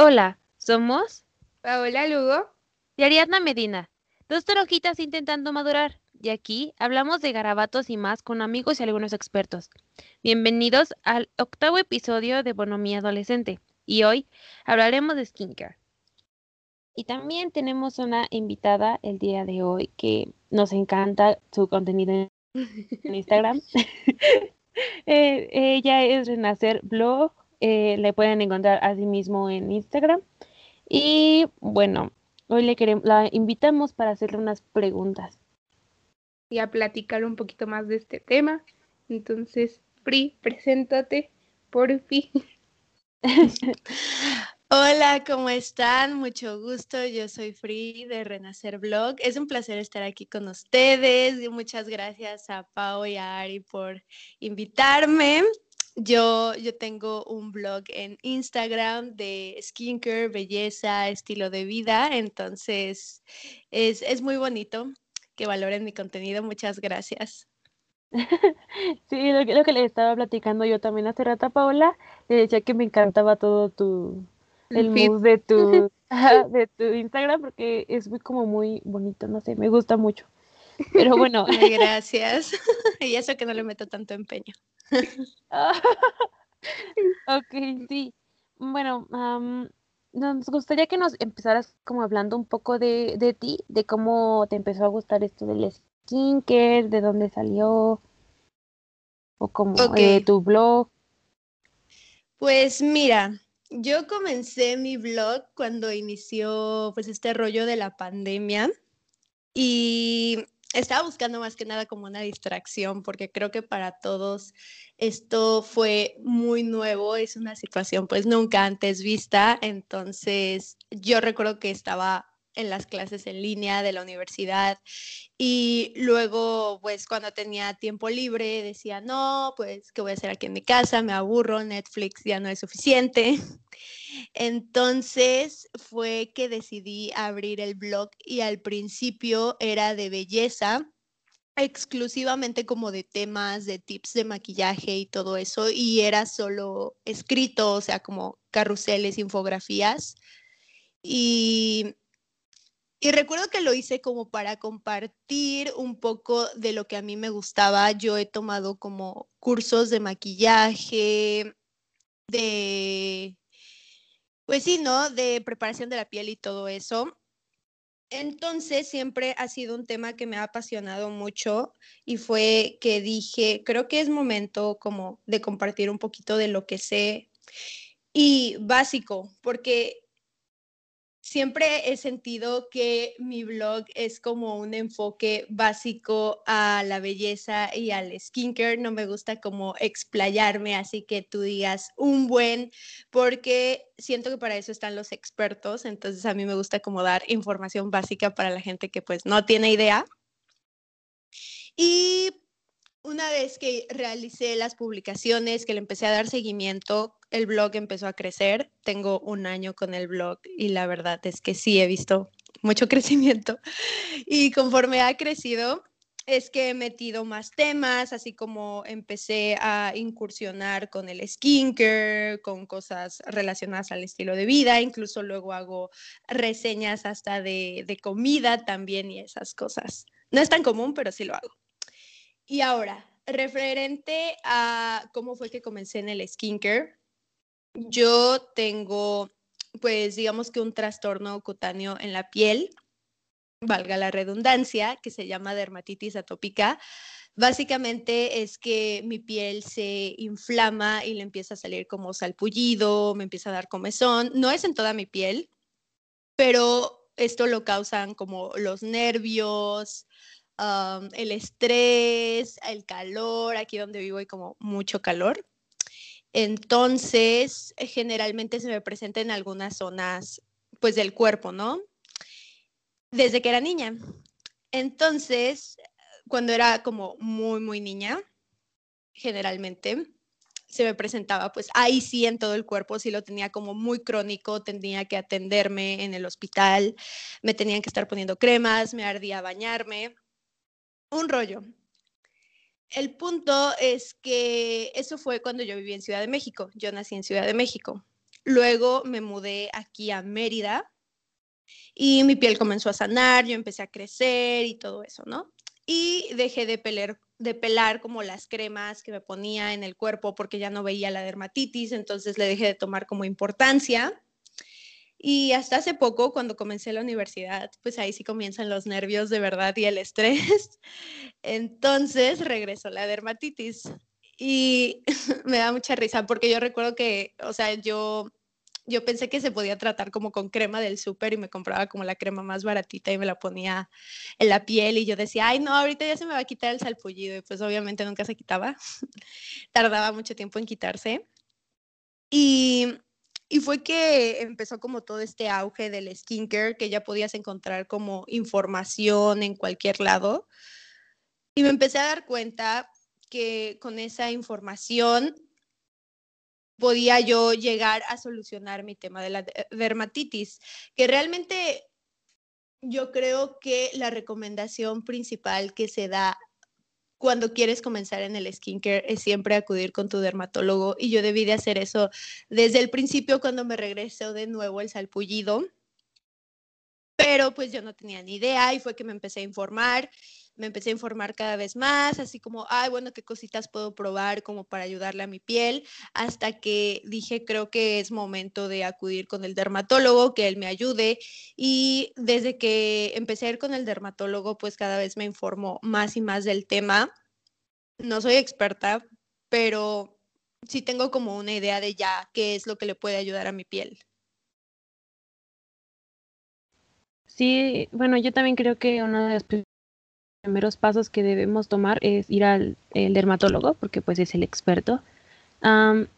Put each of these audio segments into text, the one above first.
Hola, somos Paola Lugo y Ariadna Medina, dos toronjitas intentando madurar. Y aquí hablamos de garabatos y más con amigos y algunos expertos. Bienvenidos al octavo episodio de Bonomía Adolescente. Y hoy hablaremos de skincare. Y también tenemos una invitada el día de hoy que nos encanta su contenido en Instagram. Eh, ella es Renacer Blog. Eh, le pueden encontrar así mismo en Instagram. Y bueno, hoy le queremos, la invitamos para hacerle unas preguntas. y a platicar un poquito más de este tema. Entonces, Pri, preséntate, por fin. Hola, ¿cómo están? Mucho gusto. Yo soy Free de Renacer Blog. Es un placer estar aquí con ustedes y muchas gracias a Pau y a Ari por invitarme. Yo, yo tengo un blog en Instagram de skincare, belleza, estilo de vida, entonces es, es muy bonito que valoren mi contenido. Muchas gracias. Sí, lo que, lo que le estaba platicando yo también hace rato a Paola, le decía que me encantaba todo tu, el mood de tu, de tu Instagram porque es muy como muy bonito, no sé, me gusta mucho. Pero bueno, gracias. Y eso que no le meto tanto empeño. ok, sí. Bueno, am, nos gustaría que nos empezaras como hablando un poco de, de ti, de cómo te empezó a gustar esto del skincare, de dónde salió, o como eh, Ok. tu blog. Pues mira, yo comencé mi blog cuando inició pues este rollo de la pandemia y estaba buscando más que nada como una distracción porque creo que para todos esto fue muy nuevo, es una situación pues nunca antes vista, entonces yo recuerdo que estaba en las clases en línea de la universidad y luego, pues cuando tenía tiempo libre, decía, no, pues, ¿qué voy a hacer aquí en mi casa? Me aburro, Netflix ya no es suficiente. Entonces fue que decidí abrir el blog y al principio era de belleza, exclusivamente como de temas, de tips de maquillaje y todo eso, y era solo escrito, o sea, como carruseles, infografías. Y y recuerdo que lo hice como para compartir un poco de lo que a mí me gustaba. Yo he tomado como cursos de maquillaje, de, pues sí, ¿no? De preparación de la piel y todo eso. Entonces siempre ha sido un tema que me ha apasionado mucho y fue que dije, creo que es momento como de compartir un poquito de lo que sé y básico, porque siempre he sentido que mi blog es como un enfoque básico a la belleza y al skincare. No me gusta como explayarme, así que tú digas un buen, porque siento que para eso están los expertos. Entonces a mí me gusta como dar información básica para la gente que pues no tiene idea. Y una vez que realicé las publicaciones, que le empecé a dar seguimiento, el blog empezó a crecer. Tengo un año con el blog y la verdad es que sí he visto mucho crecimiento. Y conforme ha crecido, es que he metido más temas, así como empecé a incursionar con el skincare, con cosas relacionadas al estilo de vida, incluso luego hago reseñas hasta de, de comida también y esas cosas. No es tan común, pero sí lo hago. Y ahora, referente a cómo fue que comencé en el skincare, yo tengo, pues digamos que un trastorno cutáneo en la piel, valga la redundancia, que se llama dermatitis atópica. Básicamente es que mi piel se inflama y le empieza a salir como salpullido, me empieza a dar comezón. No es en toda mi piel, pero esto lo causan como los nervios, el estrés, el calor. Aquí donde vivo hay como mucho calor. Entonces, generalmente se me presenta en algunas zonas, pues, del cuerpo, ¿no? Desde que era niña. Entonces, cuando era como muy, muy niña, generalmente se me presentaba, pues ahí sí en todo el cuerpo, sí lo tenía como muy crónico, tenía que atenderme en el hospital, me tenían que estar poniendo cremas, me ardía bañarme, un rollo. El punto es que eso fue cuando yo viví en Ciudad de México. Yo nací en Ciudad de México. Luego me mudé aquí a Mérida y mi piel comenzó a sanar, yo empecé a crecer y todo eso, ¿no? Y dejé de pelar, de pelar como las cremas que me ponía en el cuerpo porque ya no veía la dermatitis, entonces le dejé de tomar como importancia. Y hasta hace poco, cuando comencé la universidad, pues ahí sí comienzan los nervios de verdad y el estrés. Entonces regresó la dermatitis. Y me da mucha risa porque yo recuerdo que, o sea, yo yo pensé que se podía tratar como con crema del súper y me compraba como la crema más baratita y me la ponía en la piel y yo decía, ay no, ahorita ya se me va a quitar el salpullido y pues obviamente nunca se quitaba, tardaba mucho tiempo en quitarse. Y, y fue que empezó como todo este auge del skincare que ya podías encontrar como información en cualquier lado. Y me empecé a dar cuenta que con esa información podía yo llegar a solucionar mi tema de la dermatitis, que realmente yo creo que la recomendación principal que se da cuando quieres comenzar en el skincare es siempre acudir con tu dermatólogo y yo debí de hacer eso desde el principio cuando me regresó de nuevo el salpullido, pero pues yo no tenía ni idea y fue que me empecé a informar me empecé a informar cada vez más, así como, ay, bueno, qué cositas puedo probar como para ayudarle a mi piel, hasta que dije, creo que es momento de acudir con el dermatólogo, que él me ayude. Y desde que empecé a ir con el dermatólogo, pues cada vez me informo más y más del tema. No soy experta, pero sí tengo como una idea de ya qué es lo que le puede ayudar a mi piel. Sí, bueno, yo también creo que una de las primeros pasos que debemos tomar es ir al dermatólogo, porque pues es el experto.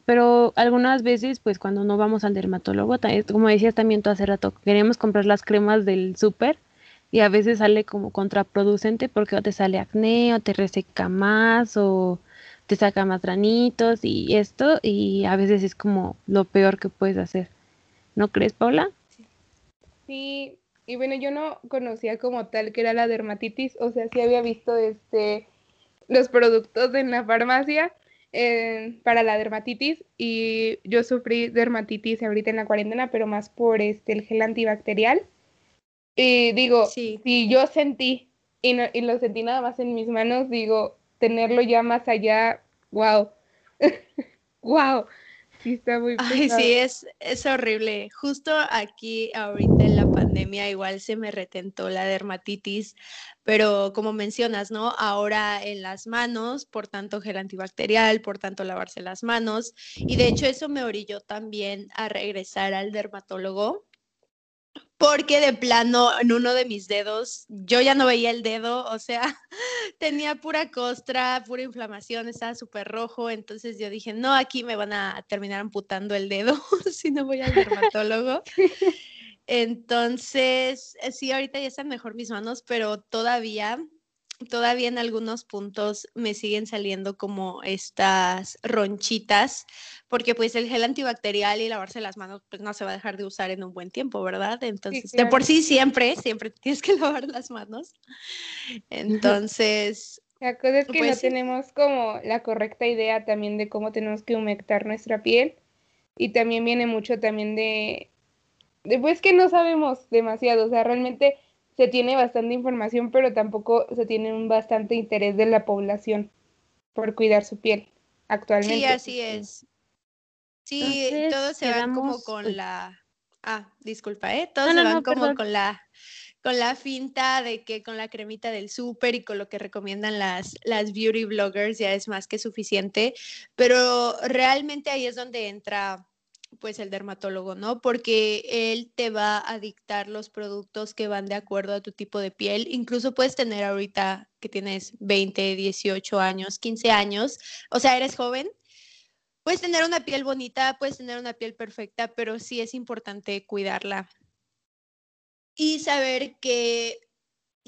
pero algunas veces, pues cuando no vamos al dermatólogo, como decías también tú hace rato, queremos comprar las cremas del súper y a veces sale como contraproducente porque o te sale acné o te reseca más o te saca más granitos y esto y a veces es como lo peor que puedes hacer. ¿No crees, Paula? Sí, y bueno, yo no conocía como tal que era la dermatitis, o sea, sí había visto este los productos en la farmacia eh, para la dermatitis y yo sufrí dermatitis ahorita en la cuarentena, pero más por este el gel antibacterial. Y digo, si yo sentí y, no, y lo sentí nada más en mis manos, digo, tenerlo ya más allá, wow, wow. Sí, está muy Ay, sí, es, es horrible. Justo aquí, ahorita en la pandemia, igual se me retentó la dermatitis, pero como mencionas, ¿no? Ahora en las manos, por tanto gel antibacterial, por tanto lavarse las manos. Y de hecho, eso me orilló también a regresar al dermatólogo porque de plano en uno de mis dedos yo ya no veía el dedo, o sea, tenía pura costra, pura inflamación, estaba súper rojo, entonces yo dije, no, aquí me van a terminar amputando el dedo si no voy al dermatólogo. Entonces, sí, ahorita ya están mejor mis manos, pero todavía todavía en algunos puntos me siguen saliendo como estas ronchitas, porque pues el gel antibacterial y lavarse las manos pues no se va a dejar de usar en un buen tiempo, ¿verdad? Entonces, de por sí siempre, siempre tienes que lavar las manos. Entonces... La cosa es que no pues tenemos como la correcta idea también de cómo tenemos que humectar nuestra piel y también viene mucho también de, de pues que no sabemos demasiado, o sea, realmente se tiene bastante información, pero tampoco se tiene un bastante interés de la población por cuidar su piel actualmente. Sí, así es. Sí, todos se van como con la... Ah, disculpa, ¿eh? Todos se van como con la con la finta de que con la cremita del súper y con lo que recomiendan las, las beauty bloggers ya es más que suficiente, pero realmente ahí es donde entra pues el dermatólogo, ¿no? Porque él te va a dictar los productos que van de acuerdo a tu tipo de piel. Incluso puedes tener ahorita que tienes 20, 18 años, 15 años, o sea, eres joven. Puedes tener una piel bonita, puedes tener una piel perfecta, pero sí es importante cuidarla y saber qué,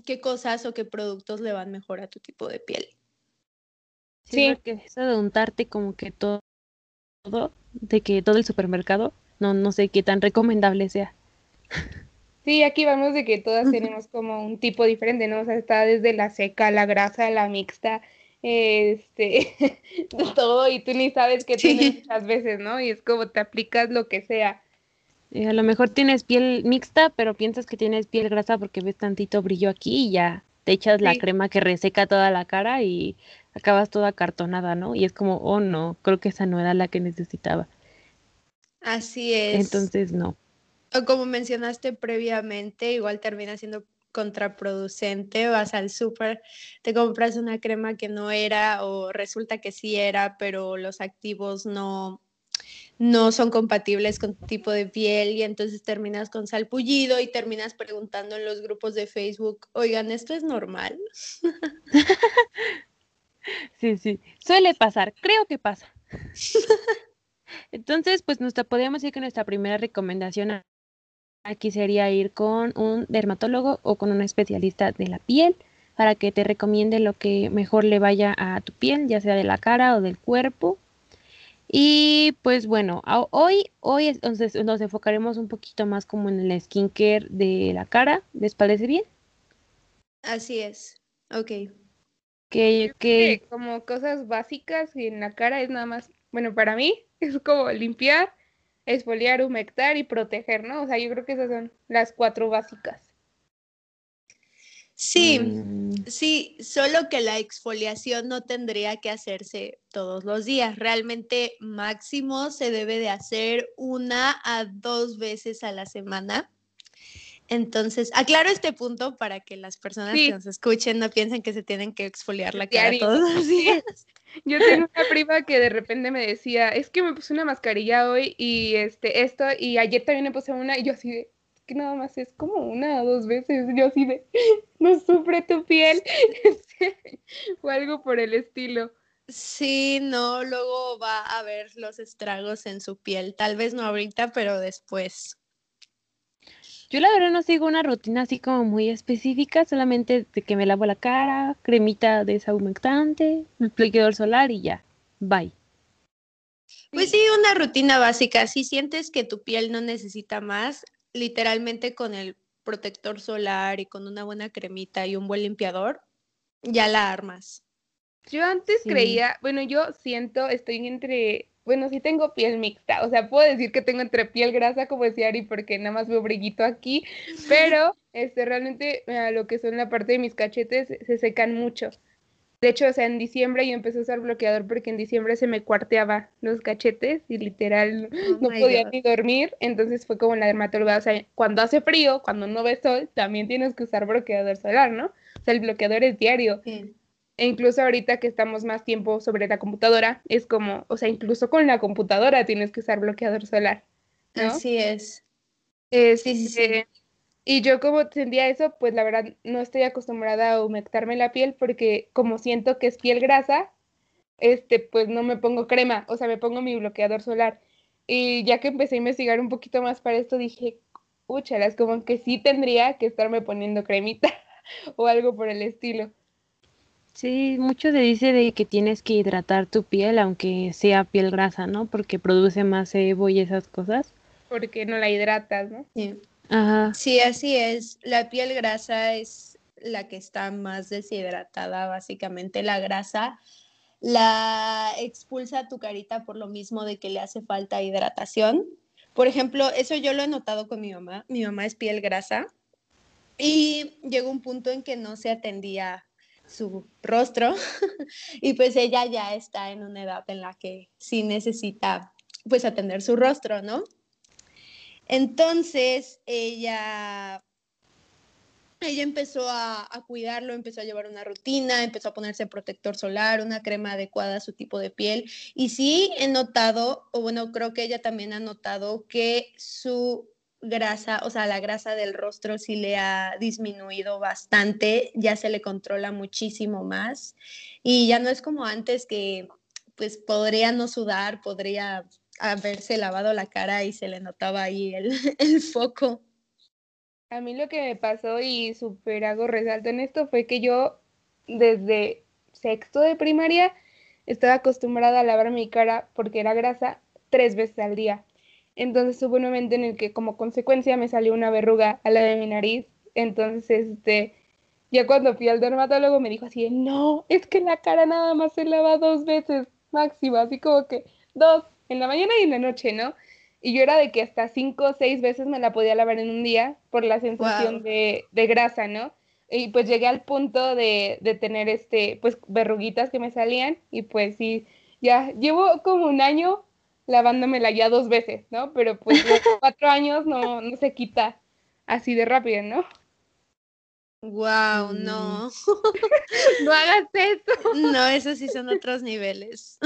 qué cosas o qué productos le van mejor a tu tipo de piel. Sí, porque eso de untarte como que todo de que todo el supermercado, no, no sé qué tan recomendable sea. Sí, aquí vamos de que todas tenemos como un tipo diferente, ¿no? O sea, está desde la seca, la grasa, la mixta, este, de todo y tú ni sabes qué tienes muchas veces, ¿no? Y es como te aplicas lo que sea. Y a lo mejor tienes piel mixta, pero piensas que tienes piel grasa porque ves tantito brillo aquí y ya te echas la crema que reseca toda la cara y acabas toda cartonada, ¿no? Y es como, oh no, creo que esa no era la que necesitaba. Así es. Entonces, no. O como mencionaste previamente, igual termina siendo contraproducente, vas al súper, te compras una crema que no era o resulta que sí era, pero los activos no, no son compatibles con tu tipo de piel y entonces terminas con salpullido y terminas preguntando en los grupos de Facebook, oigan, ¿esto es normal? sí, sí, suele pasar, creo que pasa. Entonces, pues nuestra, podríamos decir que nuestra primera recomendación aquí sería ir con un dermatólogo o con un especialista de la piel para que te recomiende lo que mejor le vaya a tu piel, ya sea de la cara o del cuerpo. Y pues bueno, hoy, hoy entonces nos enfocaremos un poquito más como en el skincare de la cara. ¿Les parece bien? Así es. Ok. Que, que... como cosas básicas y en la cara es nada más, bueno, para mí es como limpiar, exfoliar, humectar y proteger, ¿no? O sea, yo creo que esas son las cuatro básicas. Sí, mm. sí, solo que la exfoliación no tendría que hacerse todos los días. Realmente máximo se debe de hacer una a dos veces a la semana. Entonces, aclaro este punto para que las personas que nos escuchen no piensen que se tienen que exfoliar la cara todos los días. Yo tengo una prima que de repente me decía, es que me puse una mascarilla hoy y este, esto, y ayer también me puse una, y yo así de, que nada más es como una o dos veces, yo así de, no sufre tu piel, o algo por el estilo. Sí, no, luego va a ver los estragos en su piel, tal vez no ahorita, pero después. Yo la verdad no sigo una rutina así como muy específica, solamente de que me lavo la cara, cremita deshumectante, bloqueador solar y ya. Bye. Pues sí, una rutina básica. Si sientes que tu piel no necesita más, literalmente con el protector solar y con una buena cremita y un buen limpiador, ya la armas. Yo antes creía, bueno, yo siento, estoy entre bueno, sí tengo piel mixta, o sea, puedo decir que tengo entre piel grasa, como decía Ari, porque nada más veo brillito aquí, pero este, realmente lo que son la parte de mis cachetes se secan mucho. De hecho, o sea, en diciembre yo empecé a usar bloqueador porque en diciembre se me cuarteaba los cachetes y literal oh no podía ni dormir. Entonces fue como la dermatóloga, o sea, cuando hace frío, cuando no ves sol, también tienes que usar bloqueador solar, ¿no? O sea, el bloqueador es diario. E incluso ahorita que estamos más tiempo sobre la computadora, es como, o sea, incluso con la computadora tienes que usar bloqueador solar. Así es. sí, sí, sí. Este, y yo como sentía eso, pues la verdad no estoy acostumbrada a humectarme la piel porque como siento que es piel grasa, este, pues no me pongo crema, o sea, me pongo mi bloqueador solar. Y ya que empecé a investigar un poquito más para esto, dije, es como que sí tendría que estarme poniendo cremita o algo por el estilo. Sí, mucho se dice de que tienes que hidratar tu piel, aunque sea piel grasa, ¿no? Porque produce más sebo y esas cosas. Porque no la hidratas, ¿no? Sí. Ajá. Sí, así es. La piel grasa es la que está más deshidratada, básicamente. La grasa la expulsa tu carita por lo mismo de que le hace falta hidratación. Por ejemplo, eso yo lo he notado con mi mamá. Mi mamá es piel grasa y llegó un punto en que no se atendía su rostro y pues ella ya está en una edad en la que sí necesita pues atender su rostro, ¿no? Entonces ella, ella empezó a, a, cuidarlo, empezó a llevar una rutina, empezó a ponerse protector solar, una crema adecuada a su tipo de piel y sí he notado, o bueno, creo que ella también ha notado que su grasa, o sea, la grasa del rostro sí le ha disminuido bastante, ya se le controla muchísimo más y ya no es como antes que pues podría no sudar, podría haberse lavado la cara y se le notaba ahí el, foco. A mí lo que me pasó y súper hago resalto en esto fue que yo desde sexto de primaria estaba acostumbrada a lavar mi cara porque era grasa tres veces al día. Entonces hubo un momento en el que como consecuencia me salió una verruga a la de mi nariz. Entonces, este, ya cuando fui al dermatólogo me dijo así, no, es que la cara nada más se lava dos veces máximo, así como que dos, en la mañana y en la noche, ¿no? Y yo era de que hasta cinco o seis veces me la podía lavar en un día por la sensación de, de, grasa, ¿no? Y pues llegué al punto de, de, tener este, pues verruguitas que me salían y pues sí, ya llevo como un año lavándomela ya dos veces, ¿no? Pero pues los cuatro años no, no se quita así de rápido, ¿no? Wow, no. no hagas eso. No, esos sí son otros niveles.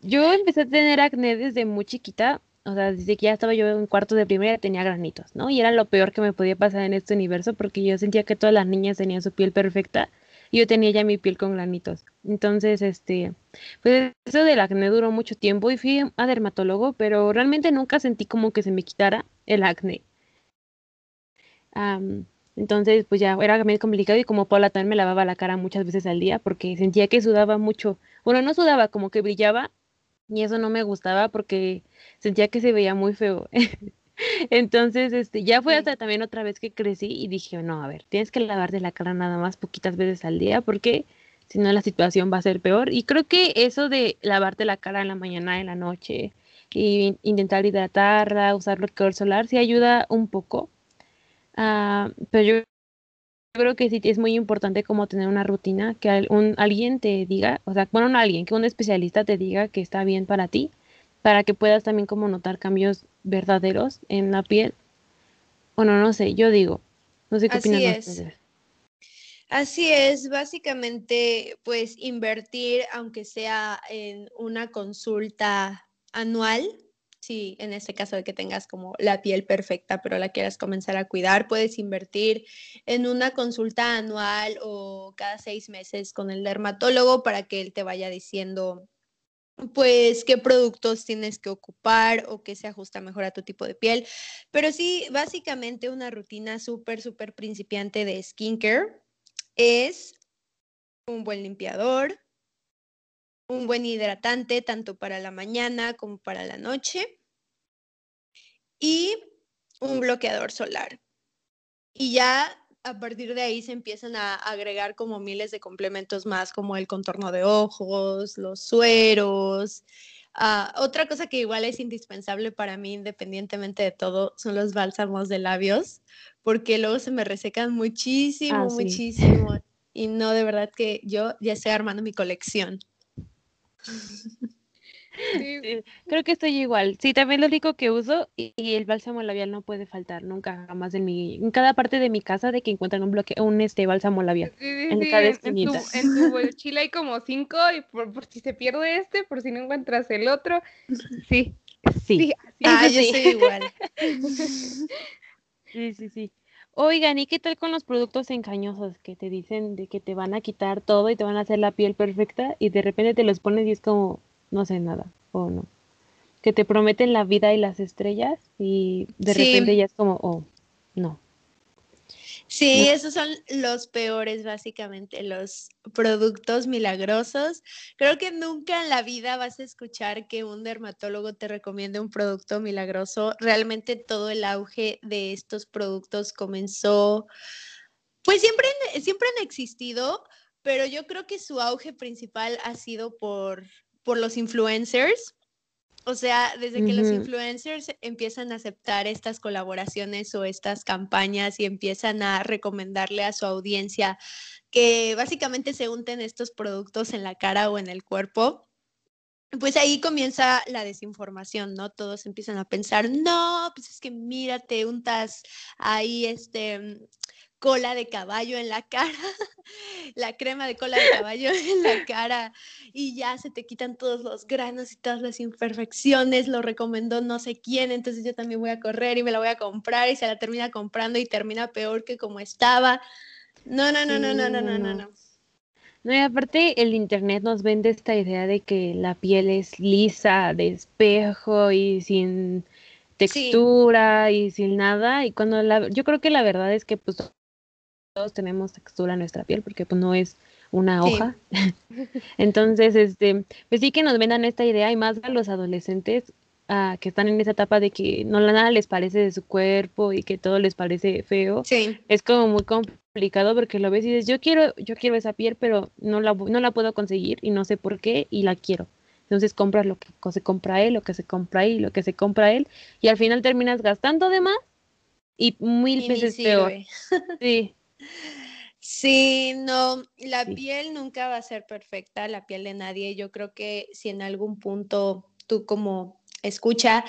Yo empecé a tener acné desde muy chiquita, o sea, desde que ya estaba yo en cuarto de primaria tenía granitos, ¿no? Y era lo peor que me podía pasar en este universo porque yo sentía que todas las niñas tenían su piel perfecta y yo tenía ya mi piel con granitos. Entonces, este, pues eso del acné duró mucho tiempo y fui a dermatólogo, pero realmente nunca sentí como que se me quitara el acné. entonces, pues ya era medio complicado y como Paula también me lavaba la cara muchas veces al día porque sentía que sudaba mucho. Bueno, no sudaba, como que brillaba y eso no me gustaba porque sentía que se veía muy feo. Entonces, este, ya fue hasta también otra vez que crecí y dije, no, a ver, tienes que lavarte la cara nada más poquitas veces al día porque si no la situación va a ser peor. Y creo que eso de lavarte la cara en la mañana, en la noche, y intentar hidratarla, usar bloqueador solar, sí ayuda un poco. Uh, pero yo creo que sí es muy importante como tener una rutina, que un, alguien te diga, o sea, bueno, no alguien, que un especialista te diga que está bien para ti, para que puedas también como notar cambios verdaderos en la piel. Bueno, no sé, yo digo, no sé qué Así es. Así es, básicamente, pues invertir, aunque sea en una consulta anual, si en este caso de que tengas como la piel perfecta, pero la quieras comenzar a cuidar, puedes invertir en una consulta anual o cada seis meses con el dermatólogo para que él te vaya diciendo pues qué productos tienes que ocupar o qué se ajusta mejor a tu tipo de piel. Pero sí, básicamente una rutina súper, súper principiante de skincare es un buen limpiador, un buen hidratante tanto para la mañana como para la noche y un bloqueador solar. Y ya a partir de ahí se empiezan a agregar como miles de complementos más, como el contorno de ojos, los sueros. Ah, otra cosa que igual es indispensable para mí, independientemente de todo, son los bálsamos de labios, porque luego se me resecan muchísimo, ah, muchísimo. Y no, de verdad que yo ya estoy armando mi colección. creo que estoy igual. Sí, también lo único que uso y, el bálsamo labial no puede faltar nunca jamás en mi en cada parte de mi casa de que encuentran un bloque un este bálsamo labial en cada esquinita. En tu, mochila hay como cinco y por, si se pierde este, por si no encuentras el otro. Sí. Sí. ah, yo soy igual. sí, sí, sí. Oigan, ¿y qué tal con los productos engañosos que te dicen de que te van a quitar todo y te van a hacer la piel perfecta y de repente te los pones y es como, no sé nada, o no. Que te prometen la vida y las estrellas y de repente ya es como, oh, no. Sí, esos son los peores, básicamente, los productos milagrosos. Creo que nunca en la vida vas a escuchar que un dermatólogo te recomiende un producto milagroso. Realmente todo el auge de estos productos comenzó, pues siempre, siempre han existido, pero yo creo que su auge principal ha sido por por los influencers. O sea, desde que los influencers empiezan a aceptar estas colaboraciones o estas campañas y empiezan a recomendarle a su audiencia que básicamente se unten estos productos en la cara o en el cuerpo, pues ahí comienza la desinformación, ¿no? Todos empiezan a pensar, no, pues es que mírate, untas ahí este cola de caballo en la cara, la crema de cola de caballo en la cara y ya se te quitan todos los granos y todas las imperfecciones, lo recomendó no sé quién, entonces yo también voy a correr y me la voy a comprar y se la termina comprando y termina peor que como estaba. No, no, no, sí, no, no, no, no, no, no. No, y aparte el internet nos vende esta idea de que la piel es lisa, de espejo y sin textura sí. y sin nada. Y cuando la, yo creo que la verdad es que pues todos tenemos textura en nuestra piel porque pues no es una hoja. Entonces, este, pues sí que nos vendan esta idea y más a los adolescentes uh, que están en esa etapa de que no nada les parece de su cuerpo y que todo les parece feo. Sí. Es como muy complicado porque lo ves y dices, yo quiero, yo quiero esa piel, pero no la, no la puedo conseguir y no sé por qué y la quiero. Entonces compras lo que se compra él, lo que se compra él, lo que se compra él y al final terminas gastando de más y mil veces peor. Sí. Sí, no, la piel nunca va a ser perfecta, la piel de nadie. Yo creo que si en algún punto tú como escucha,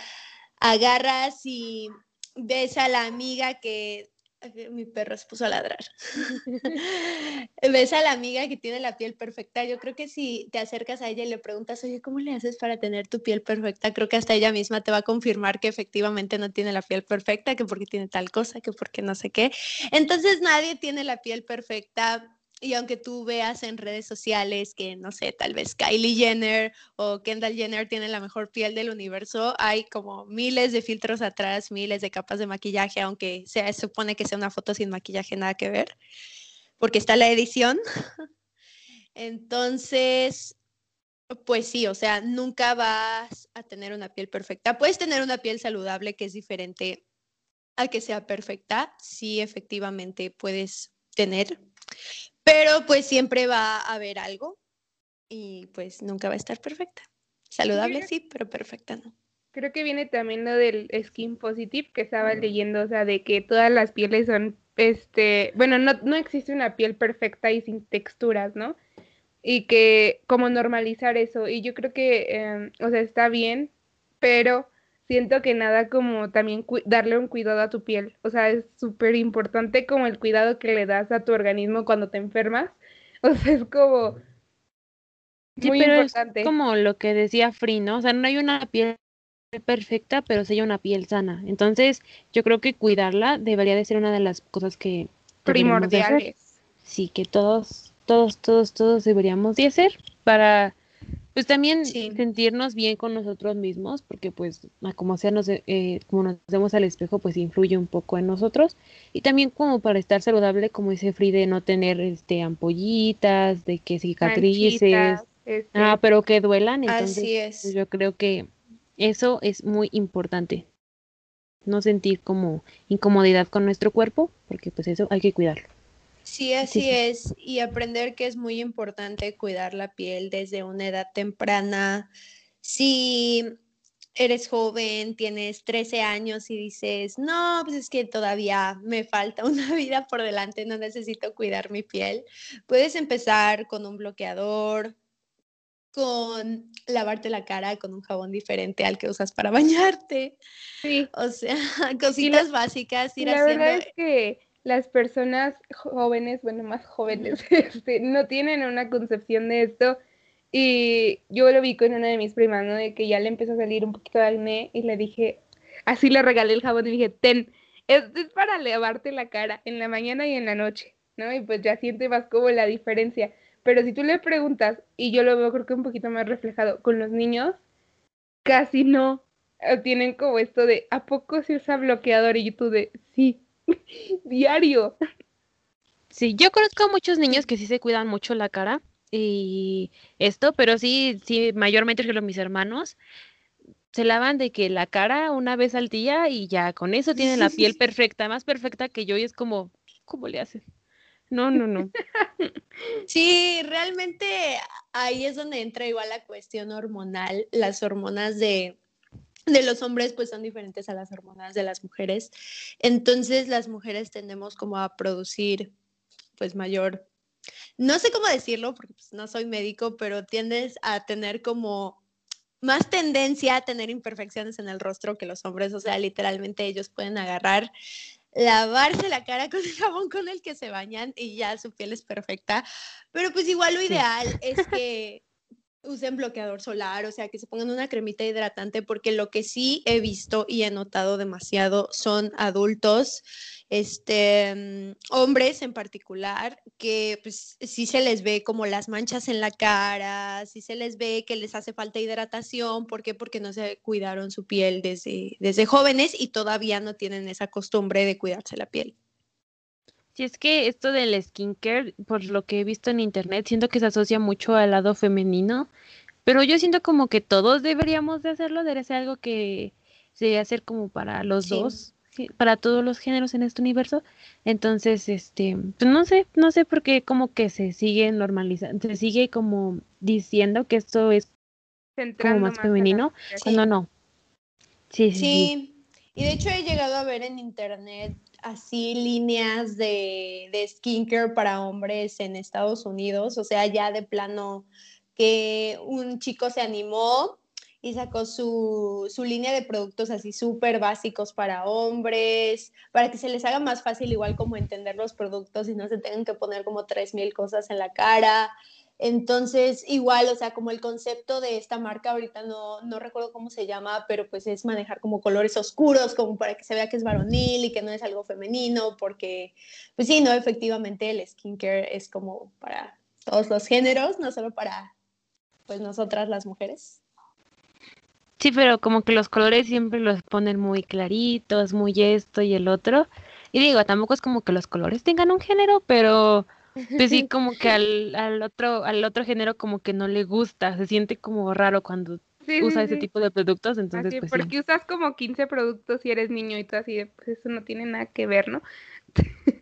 agarras y ves a la amiga que mi perro se puso a ladrar. Ves a la amiga que tiene la piel perfecta. Yo creo que si te acercas a ella y le preguntas, oye, ¿cómo le haces para tener tu piel perfecta? Creo que hasta ella misma te va a confirmar que efectivamente no tiene la piel perfecta, que porque tiene tal cosa, que porque no sé qué. Entonces nadie tiene la piel perfecta y aunque tú veas en redes sociales que, no sé, tal vez Kylie Jenner o Kendall Jenner tienen la mejor piel del universo, hay como miles de filtros atrás, miles de capas de maquillaje, aunque se supone que sea una foto sin maquillaje, nada que ver, porque está la edición. Entonces, pues sí, o sea, nunca vas a tener una piel perfecta. Puedes tener una piel saludable que es diferente a que sea perfecta. Sí, efectivamente puedes tener, pero pues siempre va a haber algo y pues nunca va a estar perfecta. Saludable sí, pero perfecta no. Creo que viene también lo del skin positive que estaba leyendo, o sea, de que todas las pieles son, este, bueno, no, no existe una piel perfecta y sin texturas, ¿no? Y que como normalizar eso, y yo creo que, em, o sea, está bien, pero siento que nada como también darle un cuidado a tu piel. O sea, es súper importante como el cuidado que le das a tu organismo cuando te enfermas. O sea, es como muy importante. Es como lo que decía Free, ¿no? O sea, no hay una piel perfecta, pero sí hay una piel sana. Entonces, yo creo que cuidarla debería de ser una de las cosas que primordiales. Sí, que todos, todos, todos, todos deberíamos de hacer para pues también sentirnos bien con nosotros mismos, porque pues como sea, nos, eh, como nos vemos al espejo, pues influye un poco en nosotros. Y también como para estar saludable, como dice Fride, no tener este ampollitas, de que cicatrices, este ah, pero que duelan. Entonces, pues, yo creo que eso es muy importante. No sentir como incomodidad con nuestro cuerpo, porque pues eso hay que cuidarlo. Sí, así es. Y aprender que es muy importante cuidar la piel desde una edad temprana. Si eres joven, tienes 13 años y dices, no, pues es que todavía me falta una vida por delante, no necesito cuidar mi piel. Puedes empezar con un bloqueador, con lavarte la cara con un jabón diferente al que usas para bañarte. Sí. O sea, cositas básicas, ir la Verdad es que las personas jóvenes, bueno, más jóvenes, este, no tienen una concepción de esto. Y yo lo vi con una de mis primas, ¿no? De que ya le empezó a salir un poquito de acné y le dije, así le regalé el jabón y dije, ten, esto es para lavarte la cara en la mañana y en la noche, ¿no? Y pues ya siente más como la diferencia. Pero si tú le preguntas, y yo lo veo creo que un poquito más reflejado con los niños, casi no eh, tienen como esto de, ¿a poco se usa bloqueador? Y tú de, sí, diario. Sí, yo conozco a muchos niños que sí se cuidan mucho la cara y esto, pero sí, sí, mayormente que mis hermanos se lavan de que la cara una vez al día y ya con eso tienen la piel perfecta, más perfecta que yo y es como, ¿cómo le hacen? No, no, no. Sí, realmente ahí es donde entra igual la cuestión hormonal, las hormonas de de los hombres pues son diferentes a las hormonas de las mujeres. Entonces las mujeres tendemos como a producir pues mayor, no sé cómo decirlo porque pues, no soy médico, pero tiendes a tener como más tendencia a tener imperfecciones en el rostro que los hombres, o sea, literalmente ellos pueden agarrar lavarse la cara con el jabón con el que se bañan y ya su piel es perfecta. Pero pues igual lo ideal es que usen bloqueador solar, o sea, que se pongan una cremita hidratante, porque lo que sí he visto y he notado demasiado son adultos, este, mm, hombres en particular, que pues sí se les ve como las manchas en la cara, sí se les ve que les hace falta hidratación, ¿por qué? Porque no se cuidaron su piel desde, desde jóvenes y todavía no tienen esa costumbre de cuidarse la piel. Si es que esto del skincare, por lo que he visto en internet, siento que se asocia mucho al lado femenino, pero yo siento como que todos deberíamos de hacerlo, debe ser algo que se debe hacer como para los dos. para todos los géneros en este universo. Entonces, este, pues no sé, no sé por qué como que se sigue normalizando, se sigue como diciendo que esto es como más, femenino, cuando no. Sí, sí, sí, Y de hecho he llegado a ver en internet así líneas de, de skincare para hombres en Estados Unidos, o sea, ya de plano que un chico se animó y sacó su, su línea de productos así súper básicos para hombres, para que se les haga más fácil igual como entender los productos y no se tengan que poner como tres mil cosas en la cara. Entonces, igual, o sea, como el concepto de esta marca, ahorita no, no recuerdo cómo se llama, pero pues es manejar como colores oscuros, como para que se vea que es varonil y que no es algo femenino, porque, pues sí, no, efectivamente el skincare es como para todos los géneros, no solo para, pues nosotras las mujeres. Sí, pero como que los colores siempre los ponen muy claritos, muy esto y el otro. Y digo, tampoco es como que los colores tengan un género, pero pues sí, como que al, al, otro, al otro género como que no le gusta, se siente como raro cuando usa ese tipo de productos, entonces pues porque usas como 15 productos si eres niño y todo así, pues eso no tiene nada que ver, ¿no?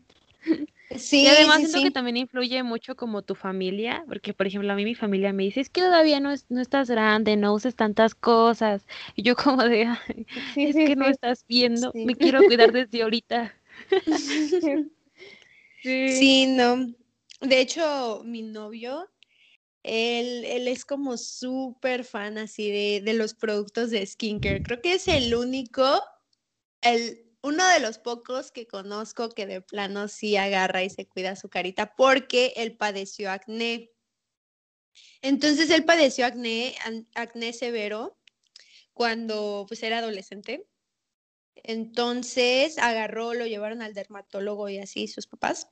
Sí, y además siento que también influye mucho como tu familia, porque por ejemplo a mí mi familia me dice, es que todavía no, es, no estás grande, no uses tantas cosas, y yo como de, es que no estás viendo, me quiero cuidar desde ahorita. sí, no, de hecho, mi novio, él, él es como súper fan así de, de, los productos de skincare. Creo que es el único, el, uno de los pocos que conozco que de plano sí agarra y se cuida su carita porque él padeció acné. Entonces él padeció acné, acné severo cuando pues era adolescente. Entonces agarró, lo llevaron al dermatólogo y así sus papás.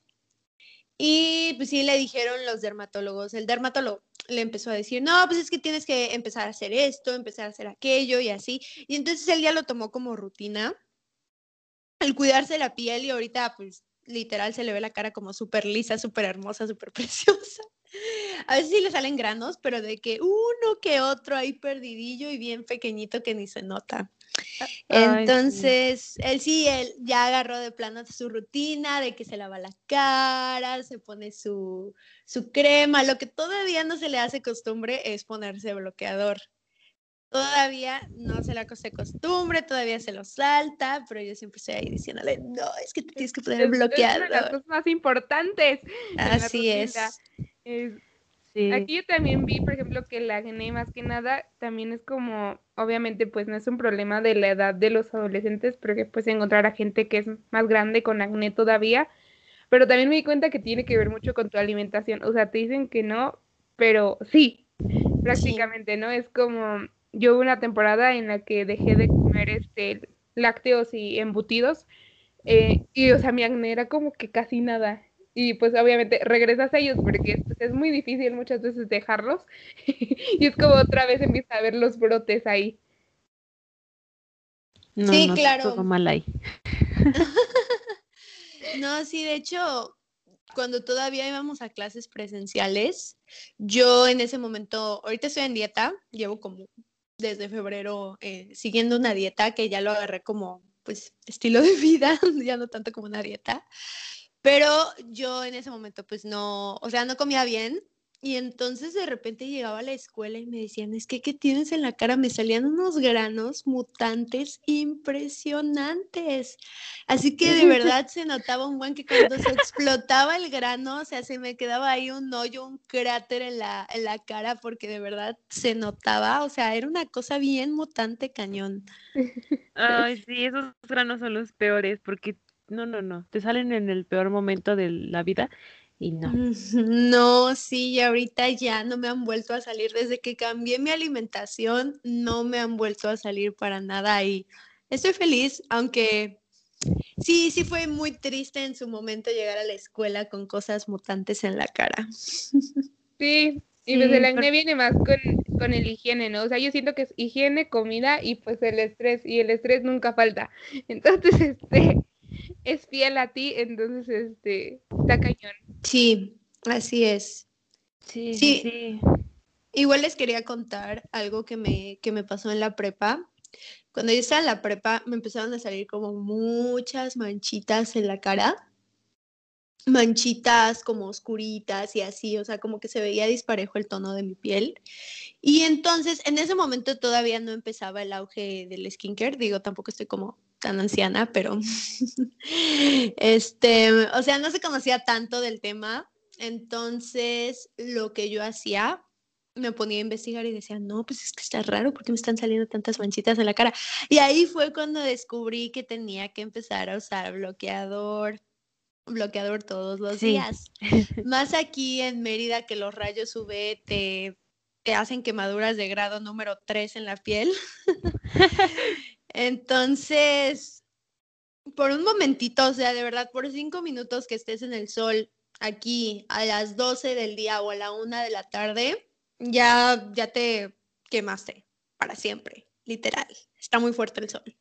Y pues sí le dijeron los dermatólogos, el dermatólogo le empezó a decir, no, pues es que tienes que empezar a hacer esto, empezar a hacer aquello y así. Y entonces él ya lo tomó como rutina, el cuidarse la piel y ahorita pues literal se le ve la cara como súper lisa, súper hermosa, súper preciosa. A veces sí le salen granos, pero de que uno que otro ahí perdidillo y bien pequeñito que ni se nota. Entonces, él sí, él ya agarró de plano su rutina, de que se lava la cara, se pone su, su crema. Lo que todavía no se le hace costumbre es ponerse bloqueador. Todavía no se le hace costumbre, todavía se lo salta, pero yo siempre estoy ahí diciéndole, no, es que te tienes que poner bloqueador. Es una de las cosas más importantes. Así es. Aquí yo también vi, por ejemplo, que la acné más que nada también es como, obviamente, pues no es un problema de la edad de los adolescentes, pero que puedes encontrar a gente que es más grande con acné todavía. Pero también me di cuenta que tiene que ver mucho con tu alimentación. O sea, te dicen que no, pero sí, prácticamente, ¿no? Es como, yo hubo una temporada en la que dejé de comer este lácteos y embutidos. Eh, y, o sea, mi acné era como que casi nada y pues obviamente regresas a ellos porque pues, es muy difícil muchas veces dejarlos y es como otra vez empieza a ver los brotes ahí. No, sí, claro. Todo mal ahí. no, sí, de hecho, cuando todavía íbamos a clases presenciales, yo en ese momento, ahorita estoy en dieta, llevo como desde febrero eh, siguiendo una dieta que ya lo agarré como pues estilo de vida, ya no tanto como una dieta. Pero yo en ese momento pues no, o sea, no comía bien. Y entonces de repente llegaba a la escuela y me decían, es que, ¿qué tienes en la cara? Me salían unos granos mutantes impresionantes. Así que de verdad se notaba un buen que cuando se explotaba el grano, o sea, se me quedaba ahí un hoyo, un cráter en la, en la cara, porque de verdad se notaba, o sea, era una cosa bien mutante cañón. Ay, sí, esos granos son los peores, porque no, no, no, te salen en el peor momento de la vida y no. No, sí, y ahorita ya no me han vuelto a salir. Desde que cambié mi alimentación, no me han vuelto a salir para nada y estoy feliz, aunque sí, sí fue muy triste en su momento llegar a la escuela con cosas mutantes en la cara. Sí, y pues el acné viene más con, con el higiene, ¿no? O sea, yo siento que es higiene, comida y pues el estrés, y el estrés nunca falta. Entonces, este, es fiel a ti, entonces este está cañón. Sí, así es. Sí, sí, Igual les quería contar algo que me, que me pasó en la prepa. cuando yo estaba en la prepa me empezaron a salir como muchas manchitas en la cara manchitas como oscuritas y así, o sea, como que se veía disparejo el tono de mi piel. Y entonces, en ese momento todavía no empezaba el auge del skincare, digo, tampoco estoy como tan anciana, pero este, o sea, no se conocía tanto del tema. Entonces, lo que yo hacía, me ponía a investigar y decía, no, pues es que está raro porque me están saliendo tantas manchitas en la cara. Y ahí fue cuando descubrí que tenía que empezar a usar bloqueador, bloqueador todos los días. Más aquí en Mérida que los rayos UV te, te hacen quemaduras de grado número 3 en la piel. Entonces, por un momentito, o sea, de verdad, por cinco minutos que estés en el sol aquí a las 12 del día o a la 1 de la tarde, ya, ya te quemaste para siempre, literal. Está muy fuerte el sol.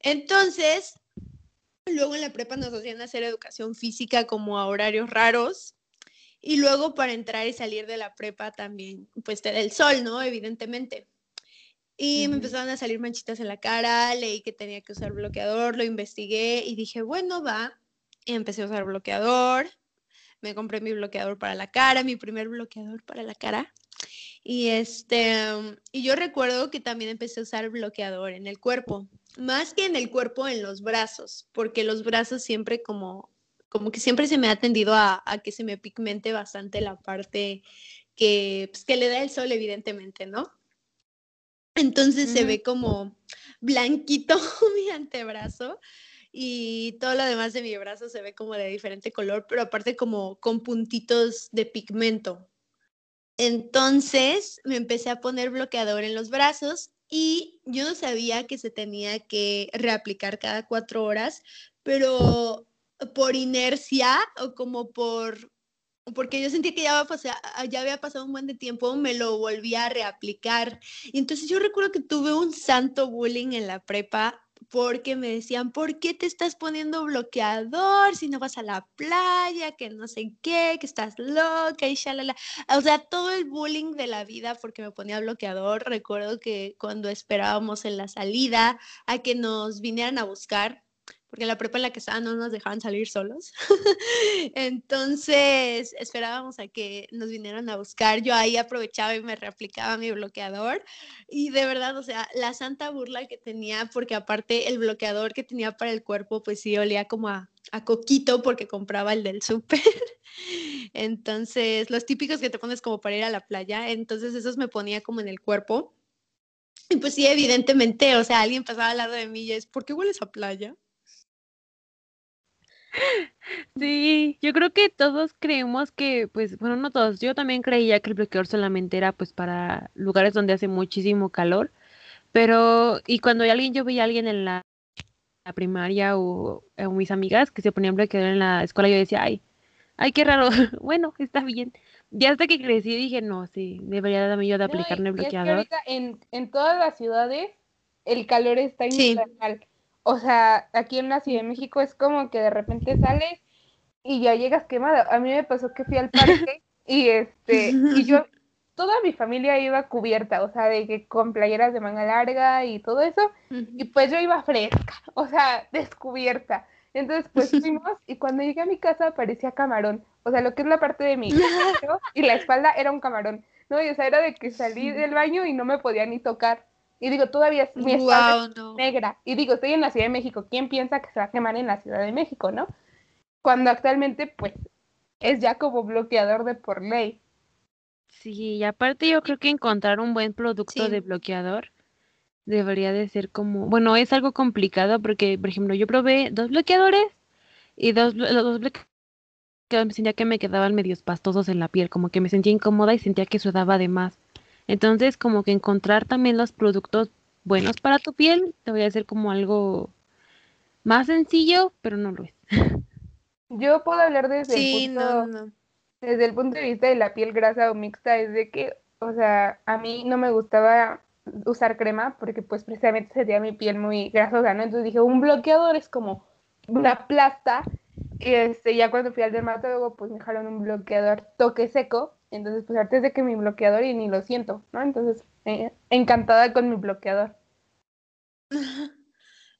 Entonces, Luego en la prepa nos hacían hacer educación física como a horarios raros. Y luego para entrar y salir de la prepa también, pues te da el sol, ¿no? Evidentemente. Y me empezaron a salir manchitas en la cara, leí que tenía que usar bloqueador, lo investigué y dije, bueno, va. Y empecé a usar bloqueador. Me compré mi bloqueador para la cara, mi primer bloqueador para la cara. Y este, y yo recuerdo que también empecé a usar bloqueador en el cuerpo más que en el cuerpo, en los brazos, porque los brazos siempre como, como que siempre se me ha tendido a, que se me pigmente bastante la parte que, pues, que le da el sol, evidentemente, ¿no? Entonces se ve como blanquito mi antebrazo y todo lo demás de mi brazo se ve como de diferente color, pero aparte como con puntitos de pigmento. Entonces me empecé a poner bloqueador en los brazos y yo no sabía que se tenía que reaplicar cada cuatro horas, pero por inercia o como por, porque yo sentí que ya, había pasado un buen de tiempo, me lo volví a reaplicar. Y entonces yo recuerdo que tuve un santo bullying en la prepa porque me decían, ¿por qué te estás poniendo bloqueador si no vas a la playa, que no sé qué, que estás loca y shalala? O sea, todo el bullying de la vida porque me ponía bloqueador. Recuerdo que cuando esperábamos en la salida a que nos vinieran a buscar, porque la prepa en la que estaba no nos dejaban salir solos. Entonces esperábamos a que nos vinieran a buscar. Yo ahí aprovechaba y me reaplicaba mi bloqueador. Y de verdad, o sea, la santa burla que tenía, porque aparte el bloqueador que tenía para el cuerpo, pues sí olía como a, a coquito porque compraba el del súper. Entonces, los típicos que te pones como para ir a la playa, entonces esos me ponía como en el cuerpo. Y pues sí, evidentemente, o sea, alguien pasaba al lado de mí y es, ¿por qué hueles a playa? Sí, yo creo que todos creemos que, pues, bueno, no todos, yo también creía que el bloqueador solamente era pues para lugares donde hace muchísimo calor, pero, y cuando alguien, yo veía a alguien en la, primaria o, mis amigas que se ponían bloqueador en la escuela, yo decía, ay, ay, qué raro, bueno, está bien. Y hasta que crecí dije, no, sí, debería darme yo de aplicarme el bloqueador. en, en todas las ciudades el calor está infernal o sea, aquí en la Ciudad de México es como que de repente sales y ya llegas quemada. A mí me pasó que fui al parque y este, y yo, toda mi familia iba cubierta, o sea, de que con playeras de manga larga y todo eso, y pues yo iba fresca, o sea, descubierta. Entonces, pues fuimos y cuando llegué a mi casa parecía camarón. O sea, lo que es la parte de mi y la espalda era un camarón. No, y o sea, era de que salí del baño y no me podía ni tocar. Y digo, todavía es mi espalda negra. Y digo, estoy en la Ciudad de México. ¿Quién piensa que se va a quemar en la Ciudad de México, no? Cuando actualmente, pues, es ya como bloqueador de por ley. Sí, y aparte yo creo que encontrar un buen producto de bloqueador debería de ser como, bueno, es algo complicado porque, por ejemplo, yo probé dos bloqueadores y dos, los dos bloqueadores me sentía que me quedaban medios pastosos en la piel, como que me sentía incómoda y sentía que sudaba de más. Entonces, como que encontrar también los productos buenos para tu piel te voy a hacer como algo más sencillo, pero no lo es. Yo puedo hablar desde, el punto, desde el punto de vista de la piel grasa o mixta, es de que, o sea, a mí no me gustaba usar crema porque pues precisamente sería mi piel muy grasosa, ¿no? Entonces dije, un bloqueador es como una plasta y este, ya cuando fui al dermatólogo pues me dejaron un bloqueador toque seco entonces, pues antes de que mi bloqueador y ni lo siento, ¿no? Entonces, eh, encantada con mi bloqueador.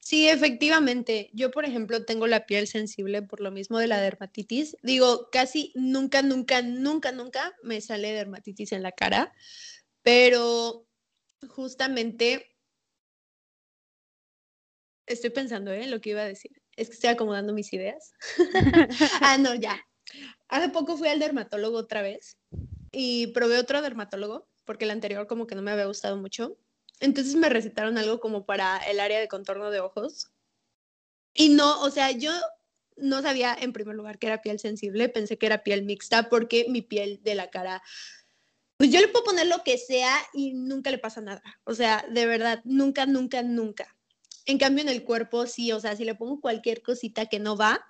Sí, efectivamente. Yo, por ejemplo, tengo la piel sensible por lo mismo de la dermatitis. Digo, casi nunca, nunca, nunca, nunca me sale dermatitis en la cara, pero justamente estoy pensando en ¿eh? lo que iba a decir. Es que estoy acomodando mis ideas. ah, no, ya. Hace poco fui al dermatólogo otra vez y probé otro dermatólogo porque el anterior como que no me había gustado mucho. Entonces me recetaron algo como para el área de contorno de ojos. Y no, o sea, yo no sabía en primer lugar que era piel sensible, pensé que era piel mixta porque mi piel de la cara, pues yo le puedo poner lo que sea y nunca le pasa nada. O sea, de verdad, nunca, nunca, nunca. En cambio en el cuerpo sí, o sea, si le pongo cualquier cosita que no va,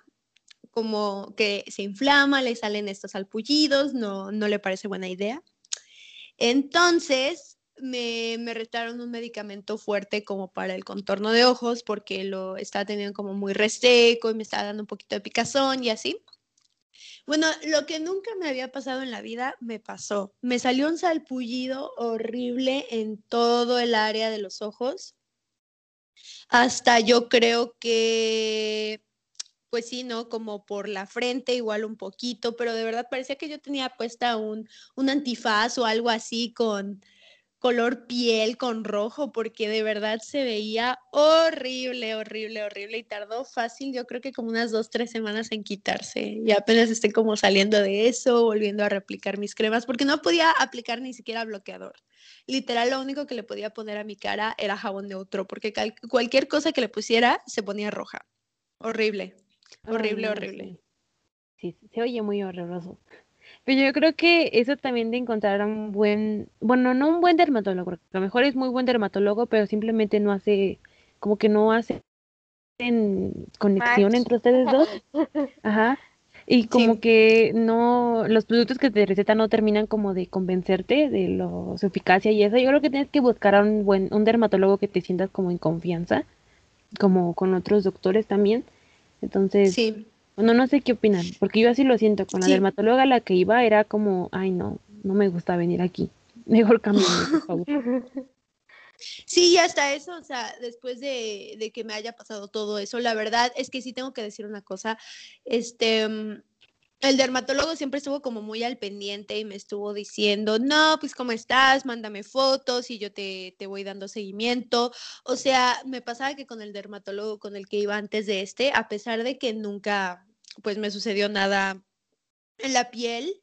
como que se inflama, le salen estos alpullidos, no, no le parece buena idea. Entonces, me, me retaron un medicamento fuerte como para el contorno de ojos porque lo estaba teniendo como muy reseco y me estaba dando un poquito de picazón y así. Bueno, lo que nunca me había pasado en la vida me pasó. Me salió un salpullido horrible en todo el área de los ojos. Hasta yo creo que, pues sí, ¿no? Como por la frente, igual un poquito, pero de verdad parecía que yo tenía puesta un, un antifaz o algo así con, color piel con rojo, porque de verdad se veía horrible, horrible, horrible y tardó fácil, yo creo que como unas dos, tres semanas en quitarse. Y apenas estoy como saliendo de eso, volviendo a replicar mis cremas, porque no podía aplicar ni siquiera bloqueador. Literal, lo único que le podía poner a mi cara era jabón neutro, porque cualquier cosa que le pusiera se ponía roja. Horrible, horrible, horrible. Sí. sí, se oye muy horroroso. Pero yo creo que eso también de encontrar un buen, bueno, no un buen dermatólogo, porque a lo mejor es muy buen dermatólogo, pero simplemente no hace, como que no hace en conexión entre ustedes dos. Ajá. Y como que no, los productos que te recetan no terminan como de convencerte de lo, su eficacia y eso. Yo creo que tienes que buscar a un buen, un dermatólogo que te sientas como en confianza, como con otros doctores también. Entonces, sí. Bueno, no sé qué opinan, porque yo así lo siento. Con la dermatóloga a la que iba era como, ay, no, no me gusta venir aquí. Mejor cambio, por favor. Sí, y hasta eso, o sea, después de, de, que me haya pasado todo eso, la verdad es que sí tengo que decir una cosa, este, mm, el dermatólogo siempre estuvo como muy al pendiente y me estuvo diciendo, no, pues cómo estás, mándame fotos y yo te, te voy dando seguimiento. O sea, me pasaba que con el dermatólogo con el que iba antes de este, a pesar de que nunca, pues me sucedió nada en la piel,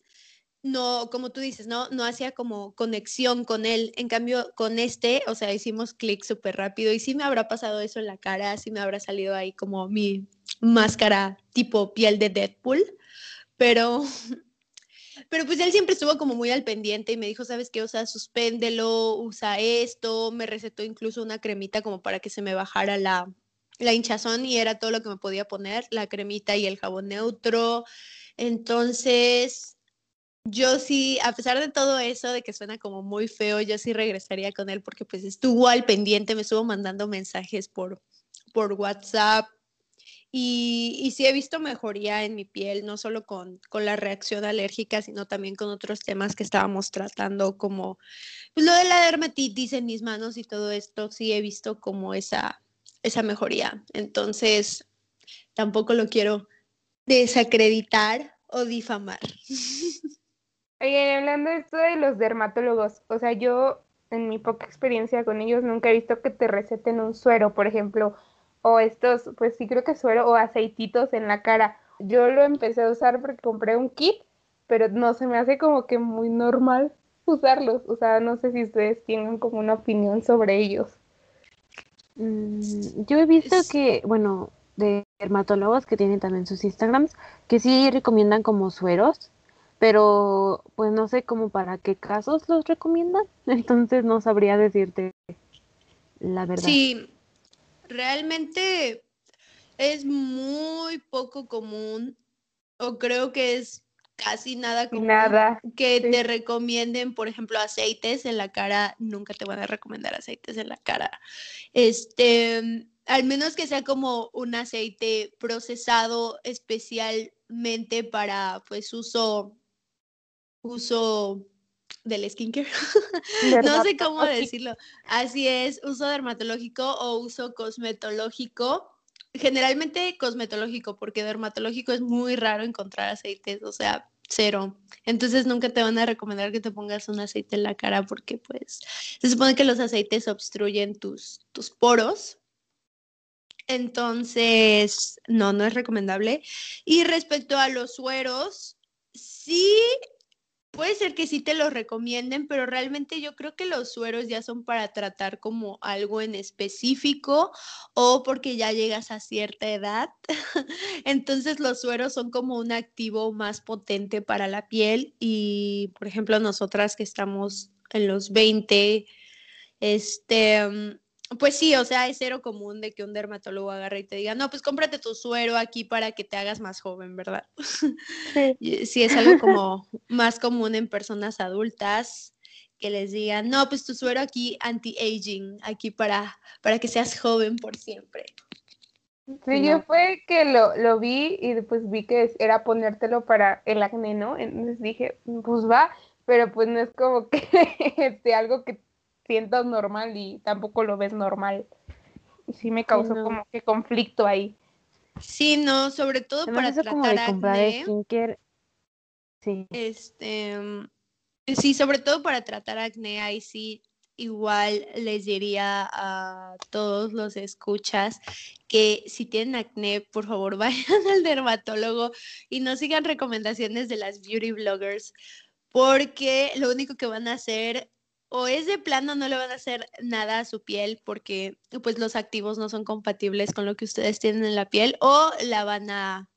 no, como tú dices, no, no hacía como conexión con él. En cambio, con este, o sea, hicimos clic súper rápido y sí me habrá pasado eso en la cara, sí me habrá salido ahí como mi máscara tipo piel de Deadpool pero, pero pues él siempre estuvo como muy al pendiente y me dijo, ¿sabes qué? O sea, suspéndelo, usa esto, me recetó incluso una cremita como para que se me bajara la, la hinchazón y era todo lo que me podía poner, la cremita y el jabón neutro. Entonces, yo sí, a pesar de todo eso, de que suena como muy feo, yo sí regresaría con él porque pues estuvo al pendiente, me estuvo mandando mensajes por, por WhatsApp, y, sí he visto mejoría en mi piel, no solo con, con, la reacción alérgica, sino también con otros temas que estábamos tratando, como pues, lo de la dermatitis en mis manos y todo esto, sí he visto como esa, esa mejoría. Entonces, tampoco lo quiero desacreditar o difamar. Oye, hablando de esto de los dermatólogos, o sea, yo en mi poca experiencia con ellos nunca he visto que te receten un suero, por ejemplo o estos, pues sí creo que suero o aceititos en la cara. Yo lo empecé a usar porque compré un kit, pero no se me hace como que muy normal usarlos. O sea, no sé si ustedes tienen como una opinión sobre ellos. Mm, yo he visto que, bueno, de dermatólogos que tienen también sus Instagrams, que sí recomiendan como sueros, pero pues no sé como para qué casos los recomiendan, entonces no sabría decirte la verdad. Sí, realmente es muy poco común o creo que es casi nada común nada. que te recomienden, por ejemplo, aceites en la cara, nunca te van a recomendar aceites en la cara. Este, al menos que sea como un aceite procesado especialmente para pues uso uso del skincare. no sé cómo decirlo. Así es, uso dermatológico o uso cosmetológico. Generalmente cosmetológico, porque dermatológico es muy raro encontrar aceites, o sea, cero. Entonces nunca te van a recomendar que te pongas un aceite en la cara porque pues se supone que los aceites obstruyen tus, tus poros. Entonces, no, no es recomendable. Y respecto a los sueros, sí Puede ser que sí te los recomienden, pero realmente yo creo que los sueros ya son para tratar como algo en específico o porque ya llegas a cierta edad. Entonces los sueros son como un activo más potente para la piel y, por ejemplo, nosotras que estamos en los 20, este, pues sí, o sea, es cero común de que un dermatólogo agarre y te diga, no, pues cómprate tu suero aquí para que te hagas más joven, ¿verdad? Sí, sí es algo como más común en personas adultas que les digan, no, pues tu suero aquí anti-aging, aquí para, para que seas joven por siempre. Sí, yo fue que lo, lo vi y después vi que era ponértelo para el acné, ¿no? Entonces dije, pues va, pero pues no es como que este, algo que sientas normal y tampoco lo ves normal. Y sí me causó como que conflicto ahí. Sí, no, sobre todo para tratar acné. Sí. Este, sí, sobre todo para tratar acné, ahí sí igual les diría a todos los escuchas que si tienen acné, por favor vayan al dermatólogo y no sigan recomendaciones de las beauty bloggers, porque lo único que van a hacer o es de plano no le van a hacer nada a su piel porque pues los activos no son compatibles con lo que ustedes tienen en la piel o la van a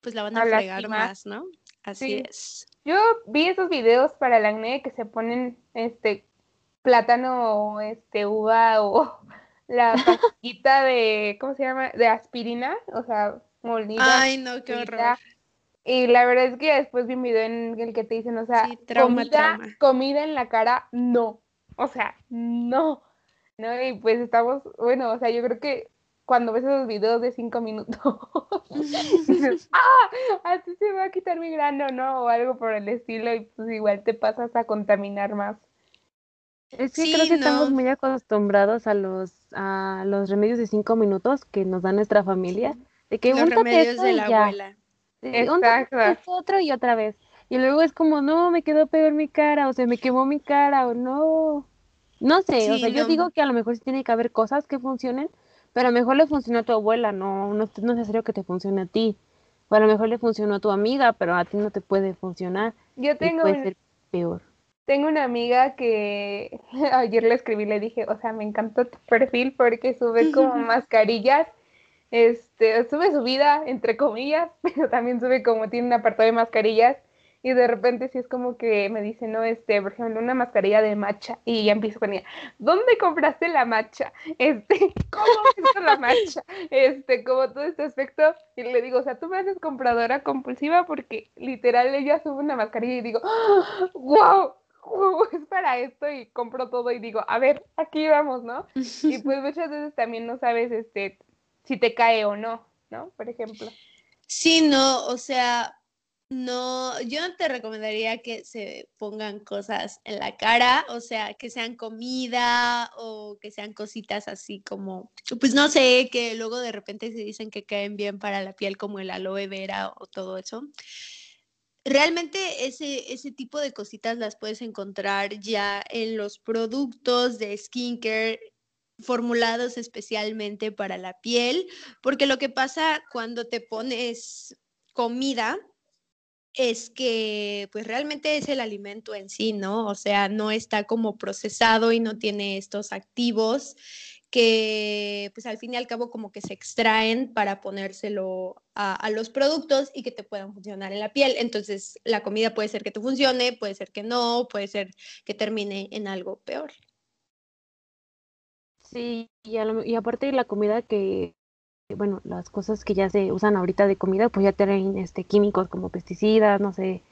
pues la van a, fregar más, ¿no? Así es. Yo vi esos videos para el acné que se ponen este plátano, este uva o la pastillita de ¿cómo se llama? de aspirina, o sea, molida. Ay, no, qué horror. Y la verdad es que después vi un video en el que te dicen, o sea, comida, comida en la cara, no. O sea, no. ¿No? Y pues estamos, bueno, o sea, yo creo que cuando ves esos videos de cinco minutos, dices, ah, así se va a quitar mi grano, ¿no? O algo por el estilo, y pues igual te pasas a contaminar más. Es que creo que estamos muy acostumbrados a los, a los remedios de cinco minutos que nos da nuestra familia. De que los remedios de la abuela. Exacto. otro y otra vez. Y luego es como, no, me quedó peor mi cara, o se me quemó mi cara, o no. No sé, o sea, yo digo que a lo mejor sí tiene que haber cosas que funcionen, pero a lo mejor le funcionó a tu abuela, no, no, es necesario que te funcione a ti. O a lo mejor le funcionó a tu amiga, pero a ti no te puede funcionar. Yo tengo. puede ser peor. Tengo una amiga que ayer le escribí, le dije, o sea, me encantó tu perfil porque sube como mascarillas este, sube su vida, entre comillas, pero también sube como tiene un apartado de mascarillas y de repente sí es como que me dice, no, este, por ejemplo, una mascarilla de matcha y ya empiezo con ella, ¿dónde compraste la matcha? Este, ¿cómo hizo la matcha? Este, como todo este aspecto y le digo, o sea, tú me haces compradora compulsiva porque literal ella sube una mascarilla y digo, wow, es para esto y compro todo y digo, a ver, aquí vamos, ¿no? Y pues muchas veces también no sabes, este, si te cae o no, ¿no? Por ejemplo. Sí, no, o sea, no, yo no te recomendaría que se pongan cosas en la cara, o sea, que sean comida o que sean cositas así como, pues no sé, que luego de repente se dicen que caen bien para la piel como el aloe vera o todo eso. Realmente ese, ese tipo de cositas las puedes encontrar ya en los productos de skincare formulados especialmente para la piel, porque lo que pasa cuando te pones comida es que pues realmente es el alimento en sí, ¿no? O sea, no está como procesado y no tiene estos activos que pues al fin y al cabo como que se extraen para ponérselo a, a, los productos y que te puedan funcionar en la piel. Entonces la comida puede ser que te funcione, puede ser que no, puede ser que termine en algo peor. Sí, y, y aparte de la comida que, bueno, las cosas que ya se usan ahorita de comida, pues ya tienen este, químicos como pesticidas, no sé,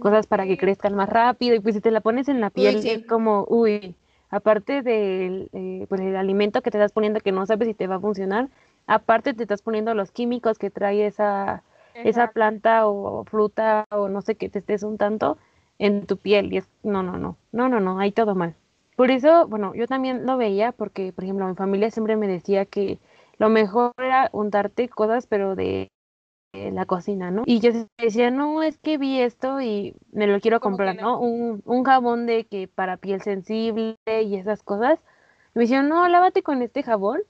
cosas para que crezcan más rápido, y pues si te la pones en la piel es como, uy, aparte del eh, pues el alimento que te estás poniendo que no sabes si te va a funcionar, aparte te estás poniendo los químicos que trae esa, esa planta o fruta o no sé qué te estés untando, en tu piel y es, no, no, no, no, no, no, hay todo mal. Por eso, bueno, yo también lo veía porque, por ejemplo, mi familia siempre me decía que lo mejor era untarte cosas, pero de la cocina, ¿no? Y yo decía, no, es que vi esto y me lo quiero comprar, ¿no? Un, un, jabón de que para piel sensible y esas cosas. me decían, no, lávate con este jabón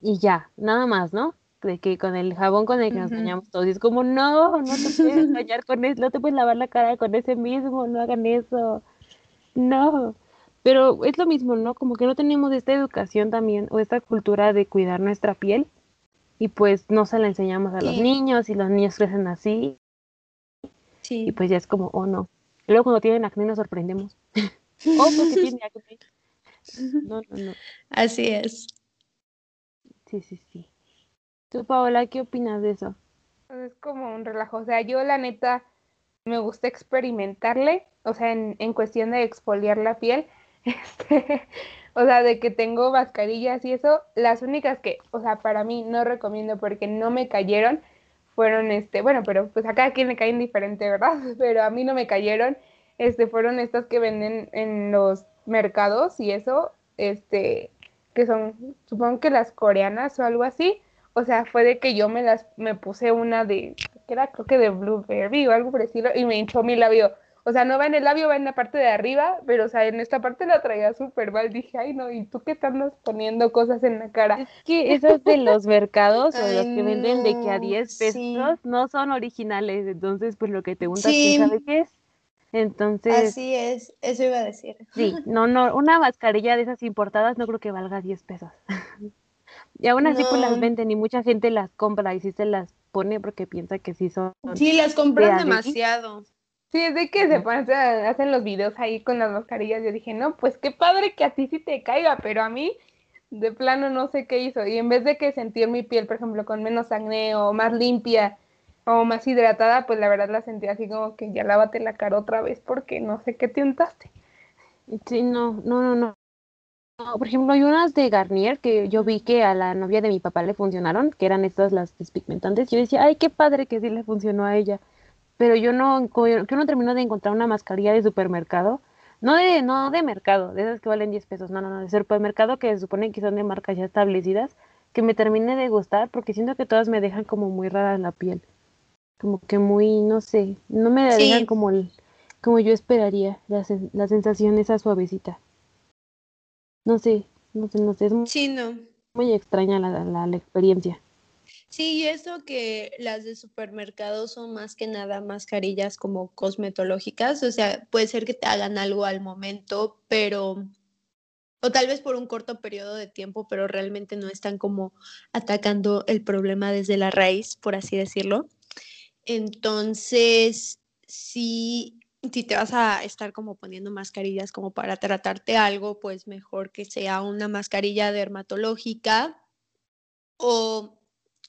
y ya, nada más, ¿no? De que con el jabón con el que nos bañamos todos. Y es como, no, no te puedes bañar con eso, no te puedes lavar la cara con ese mismo, no hagan eso. No. Pero es lo mismo, ¿no? Como que no tenemos esta educación también o esta cultura de cuidar nuestra piel y pues no se la enseñamos a los niños y los niños crecen así. Sí. Y pues ya es como, oh no. luego cuando tienen acné nos sorprendemos. oh, porque tiene acné. No, no, no. Así es. Sí, sí, sí. Tú, Paola, ¿qué opinas de eso? Pues es como un relajo. O sea, yo la neta me gusta experimentarle, o sea, en, en cuestión de exfoliar la piel. Este, o sea, de que tengo mascarillas y eso, las únicas que, o sea, para mí no recomiendo porque no me cayeron fueron, este, bueno, pero pues a cada quien le caen diferente, ¿verdad? Pero a mí no me cayeron, este, fueron estas que venden en los mercados y eso, este, que son, supongo que las coreanas o algo así, o sea, fue de que yo me las, me puse una de, que era creo que de blueberry o algo por estilo, y me hinchó mi labio o sea, no va en el labio, va en la parte de arriba, pero, o sea, en esta parte la traía súper mal. Dije, ay, no, ¿y tú qué estás poniendo cosas en la cara? Es que esos de los mercados o los que venden de que a 10 pesos no son originales. Entonces, pues lo que te untas, ¿quién sabe qué es? Entonces. Así es, eso iba a decir. Sí, no, no, una mascarilla de esas importadas no creo que valga 10 pesos. y aún así, pues las venden y mucha gente las compra y sí se las pone porque piensa que sí son. Sí, las compran demasiado. Sí, es de que se ponen, hacen los videos ahí con las mascarillas. Yo dije, no, pues qué padre que a ti sí te caiga, pero a mí de plano no sé qué hizo. Y en vez de que sentir mi piel, por ejemplo, con menos acné o más limpia o más hidratada, pues la verdad la sentí así como que ya lávate la cara otra vez porque no sé qué te untaste. Sí, no, no, no, no. por ejemplo, hay unas de Garnier que yo vi que a la novia de mi papá le funcionaron, que eran estas las despigmentantes. Yo decía, ay, qué padre que sí le funcionó a ella pero yo no, yo no termino de encontrar una mascarilla de supermercado, no de, no de mercado, de esas que valen 10 pesos, no, no, no, de supermercado que se supone que son de marcas ya establecidas, que me termine de gustar, porque siento que todas me dejan como muy rara la piel, como que muy, no sé, no me dejan como, el, como yo esperaría, la, la sensación esa suavecita. No sé, no sé, no sé, es muy, sí, no. muy extraña la, la, la experiencia. Sí, eso que las de supermercados son más que nada mascarillas como cosmetológicas, o sea, puede ser que te hagan algo al momento, pero, o tal vez por un corto periodo de tiempo, pero realmente no están como atacando el problema desde la raíz, por así decirlo. Entonces, si, si te vas a estar como poniendo mascarillas como para tratarte algo, pues mejor que sea una mascarilla dermatológica o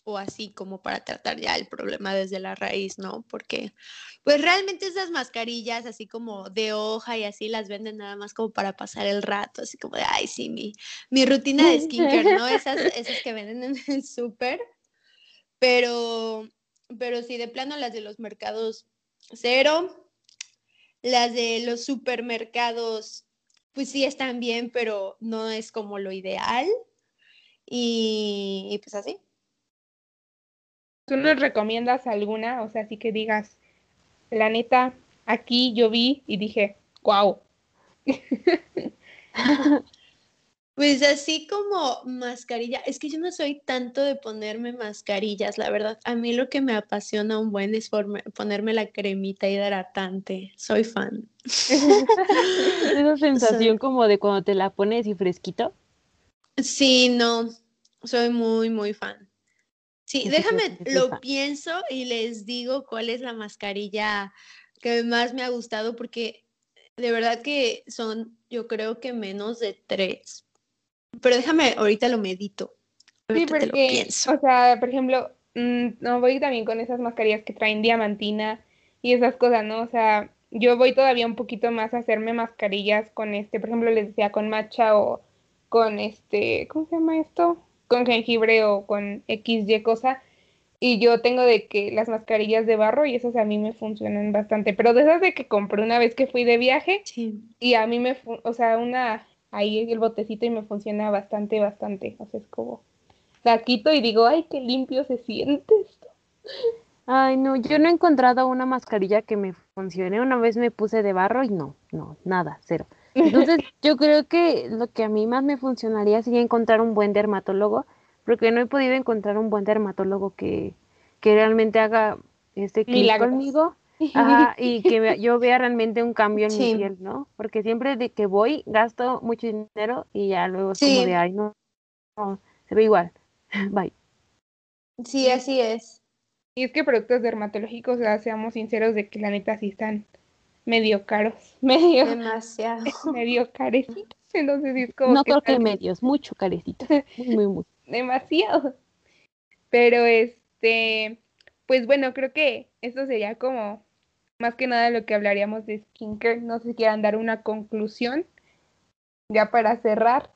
o así como para tratar ya el problema desde la raíz, ¿no? Porque pues realmente esas mascarillas así como de hoja y así las venden nada más como para pasar el rato, así como de, ay, sí, mi, mi rutina de skincare, ¿no? Esas, esas que venden en el súper, pero, pero sí, de plano las de los mercados cero, las de los supermercados, pues sí están bien, pero no es como lo ideal. y pues así. ¿Tú nos recomiendas alguna? O sea, así que digas, la neta, aquí yo vi y dije, wow. Pues así como mascarilla, es que yo no soy tanto de ponerme mascarillas, la verdad. A mí lo que me apasiona un buen es ponerme la cremita hidratante. Soy fan. Esa sensación como de cuando te la pones y fresquito. Sí, no, soy muy, muy fan. Sí, déjame, lo pienso y les digo cuál es la mascarilla que más me ha gustado porque de verdad que son, yo creo que menos de tres. Pero déjame, ahorita lo medito. sí, porque, o sea, por ejemplo, mm, no voy también con esas mascarillas que traen diamantina y esas cosas, ¿no? O sea, yo voy todavía un poquito más a hacerme mascarillas con este, por ejemplo, les decía con matcha o con este, ¿cómo se llama esto? Con jengibre o con XY cosa. Y yo tengo de que las mascarillas de barro y esas a mí me funcionan bastante. Pero de esas de que compré una vez que fui de viaje y a mí me, o sea, una, ahí el botecito y me funciona bastante, bastante. O sea, es como, la quito y digo, ay, qué limpio se siente esto. Ay, no, yo no he encontrado una mascarilla que me funcione. Una vez me puse de barro y no, no, nada, cero. Entonces, yo creo que lo que a mí más me funcionaría sería encontrar un buen dermatólogo, porque no he podido encontrar un buen dermatólogo que, que realmente haga este clic conmigo. y que yo vea realmente un cambio en mi piel, ¿no? Porque siempre de que voy gasto mucho dinero y ya luego es como de, ay, no, no, se ve igual. Bye. Sí, así es. Y es que productos dermatológicos, o sea, seamos sinceros de que la neta sí están medio caros, medio demasiado, medio carecitos. Entonces es como no creo que medios, mucho carecito, muy, muy, muy. demasiado. Pero este, pues bueno, creo que esto sería como más que nada lo que hablaríamos de skincare. No sé si quieran dar una conclusión ya para cerrar.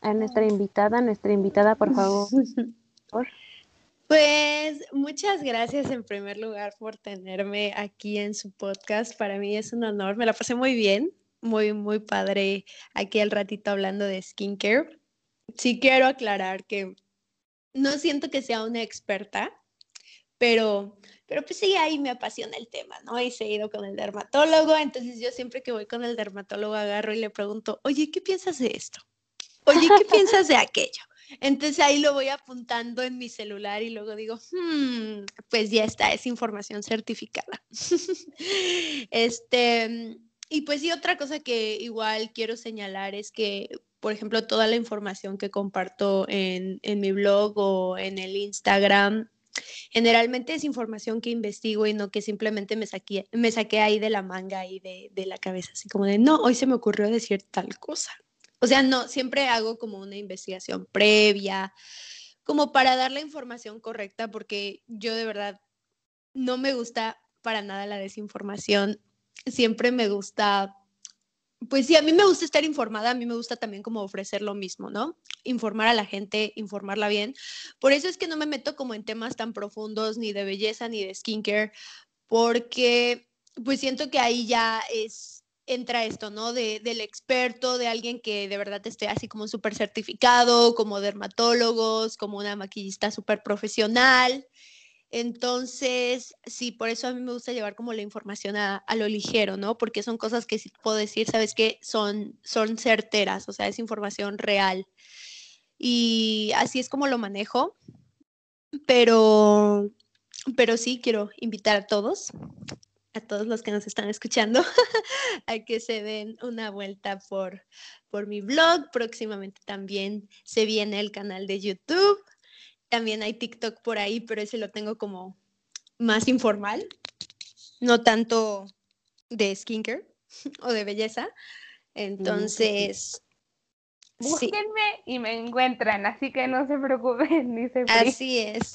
A nuestra invitada, nuestra invitada, por favor. Pues muchas gracias en primer lugar por tenerme aquí en su podcast. Para mí es un honor. Me la pasé muy bien, muy, muy padre aquí al ratito hablando de skincare. Sí quiero aclarar que no siento que sea una experta, pero, pero pues sí, ahí me apasiona el tema, ¿no? Y se ido con el dermatólogo, entonces yo siempre que voy con el dermatólogo agarro y le pregunto, oye, ¿qué piensas de esto? Oye, ¿qué piensas de aquello? Entonces ahí lo voy apuntando en mi celular y luego digo, hmm, pues ya está, es información certificada. este, y pues sí, otra cosa que igual quiero señalar es que, por ejemplo, toda la información que comparto en, en mi blog o en el Instagram, generalmente es información que investigo y no que simplemente me saqué, me saqué ahí de la manga y de, de la cabeza, así como de, no, hoy se me ocurrió decir tal cosa. O sea, no, siempre hago como una investigación previa, como para dar la información correcta, porque yo de verdad no me gusta para nada la desinformación. Siempre me gusta, pues sí, a mí me gusta estar informada, a mí me gusta también como ofrecer lo mismo, ¿no? Informar a la gente, informarla bien. Por eso es que no me meto como en temas tan profundos, ni de belleza, ni de skincare, porque pues siento que ahí ya es entra esto, ¿no? De, del experto, de alguien que de verdad esté así como súper certificado, como dermatólogos, como una maquillista súper profesional. Entonces, sí, por eso a mí me gusta llevar como la información a, lo ligero, ¿no? Porque son cosas que sí puedo decir, ¿sabes qué? Son, son certeras, o sea, es información real. Y así es como lo manejo. Pero, pero sí, quiero invitar a todos a todos los que nos están escuchando a que se den una vuelta por, por mi blog. Próximamente también se viene el canal de YouTube. También hay TikTok por ahí, pero ese lo tengo como más informal, no tanto de skincare o de belleza. Entonces, Búsquenme y me encuentran, así que no se preocupen ni se Así es.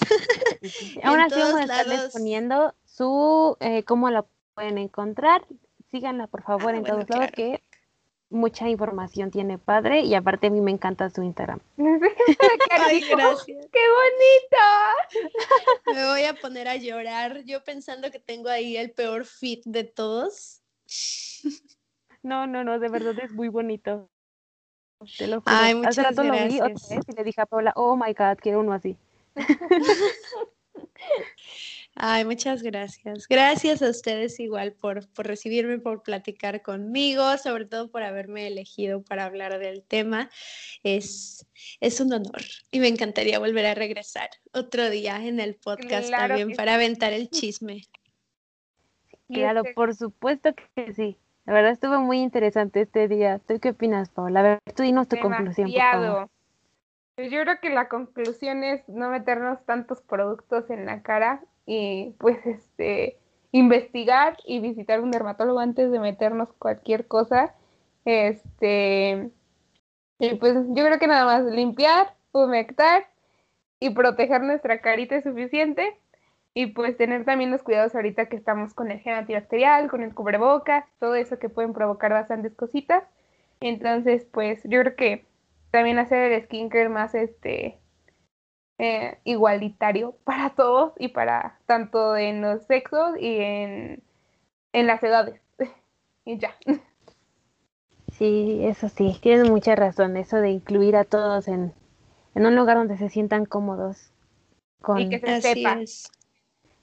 Ahora sí vamos a estarles poniendo su, eh, cómo la pueden encontrar. Síganla, por favor, ah, en todos lados, que mucha información tiene padre y aparte a mí me encanta su Instagram. Ay, gracias. ¡Qué bonito! Me voy a poner a llorar, yo pensando que tengo ahí el peor fit de todos. No, no, no, de verdad es muy bonito. Te lo juro. Ay, muchas Hace rato gracias. lo vi otra vez y le dije a Paula, oh my god, quiero uno así. Ay, muchas gracias. Gracias a ustedes igual por, por recibirme, por platicar conmigo, sobre todo por haberme elegido para hablar del tema. Es, es un honor y me encantaría volver a regresar otro día en el podcast también para aventar el chisme. Claro, por supuesto que sí. La verdad estuvo muy interesante este día. ¿Tú qué opinas, Paula? A ver, tú dinos tu conclusión. Por pues yo creo que la conclusión es no meternos tantos productos en la cara y pues este investigar y visitar un dermatólogo antes de meternos cualquier cosa. Este y pues yo creo que nada más limpiar, humectar y proteger nuestra carita es suficiente. Y pues tener también los cuidados ahorita que estamos con el gel antibacterial, con el cubrebocas, todo eso que pueden provocar bastantes cositas. Entonces, pues yo creo que también hacer el skincare más este eh, igualitario para todos y para tanto en los sexos y en, en las edades. y ya. Sí, eso sí, tienes mucha razón, eso de incluir a todos en, en un lugar donde se sientan cómodos. Con... Y que se Así sepa. es.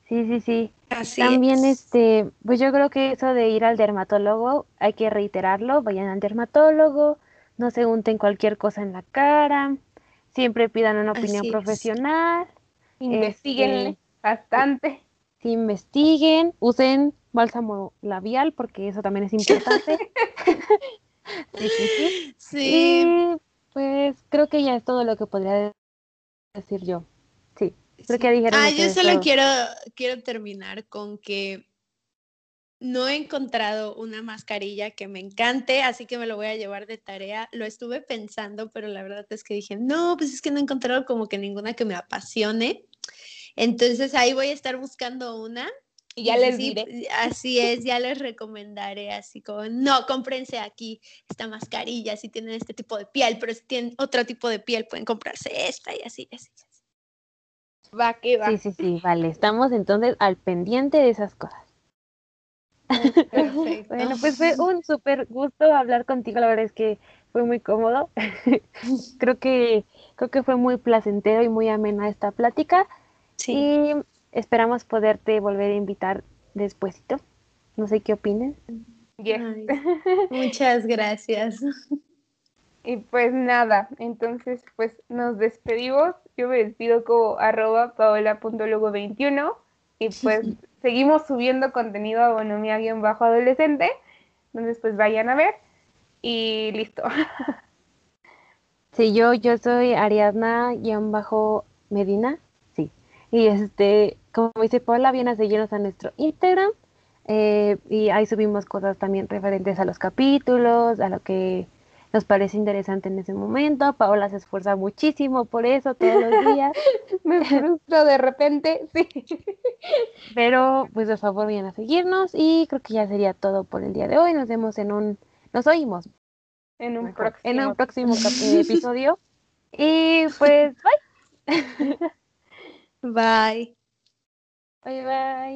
Sí, sí, sí. Así También, es. este, pues yo creo que eso de ir al dermatólogo, hay que reiterarlo, vayan al dermatólogo, no se unten cualquier cosa en la cara, siempre pidan una opinión Así profesional, Investiguenle Este, bastante. sí investiguen, usen bálsamo labial porque eso también es importante. Sí, sí, sí. Sí, Y pues creo que ya es todo lo que podría decir yo. Sí, creo que ya dijeron Ah, yo solo todo. quiero, quiero terminar con que no he encontrado una mascarilla que me encante, así que me lo voy a llevar de tarea. Lo estuve pensando, pero la verdad es que dije, no, pues es que no he encontrado como que ninguna que me apasione. Entonces ahí voy a estar buscando una. Y ya les sí, diré. Así es, ya les recomendaré así como, no, cómprense aquí esta mascarilla si tienen este tipo de piel, pero si tienen otro tipo de piel pueden comprarse esta y así, así. así. Va que va. Sí, sí, sí, vale. Estamos entonces al pendiente de esas cosas. Perfecto. Bueno, pues fue un súper gusto hablar contigo. La verdad es que fue muy cómodo. creo que creo que fue muy placentero y muy amena esta plática. Sí. Y esperamos poderte volver a invitar despuesito. No sé qué opines. Yes. Ay, muchas gracias. Y pues nada, entonces pues nos despedimos. Yo me despido como arroba paola.lugo21 y pues seguimos subiendo contenido a bonomía-adolescente. Entonces pues vayan a ver y listo. Sí, yo, yo soy Ariadna-Medina, sí. Y este, como dice Paula, viene a seguirnos a nuestro Instagram. eh, y ahí subimos cosas también referentes a los capítulos, a lo que nos parece interesante en ese momento. Paola se esfuerza muchísimo por eso todos los días. me frustro de repente, sí. Pero, pues, por favor, vayan a seguirnos. Y creo que ya sería todo por el día de hoy. Nos vemos en un, nos oímos En un mejor, próximo. en un próximo episodio. Y pues, bye. Bye. Bye, bye.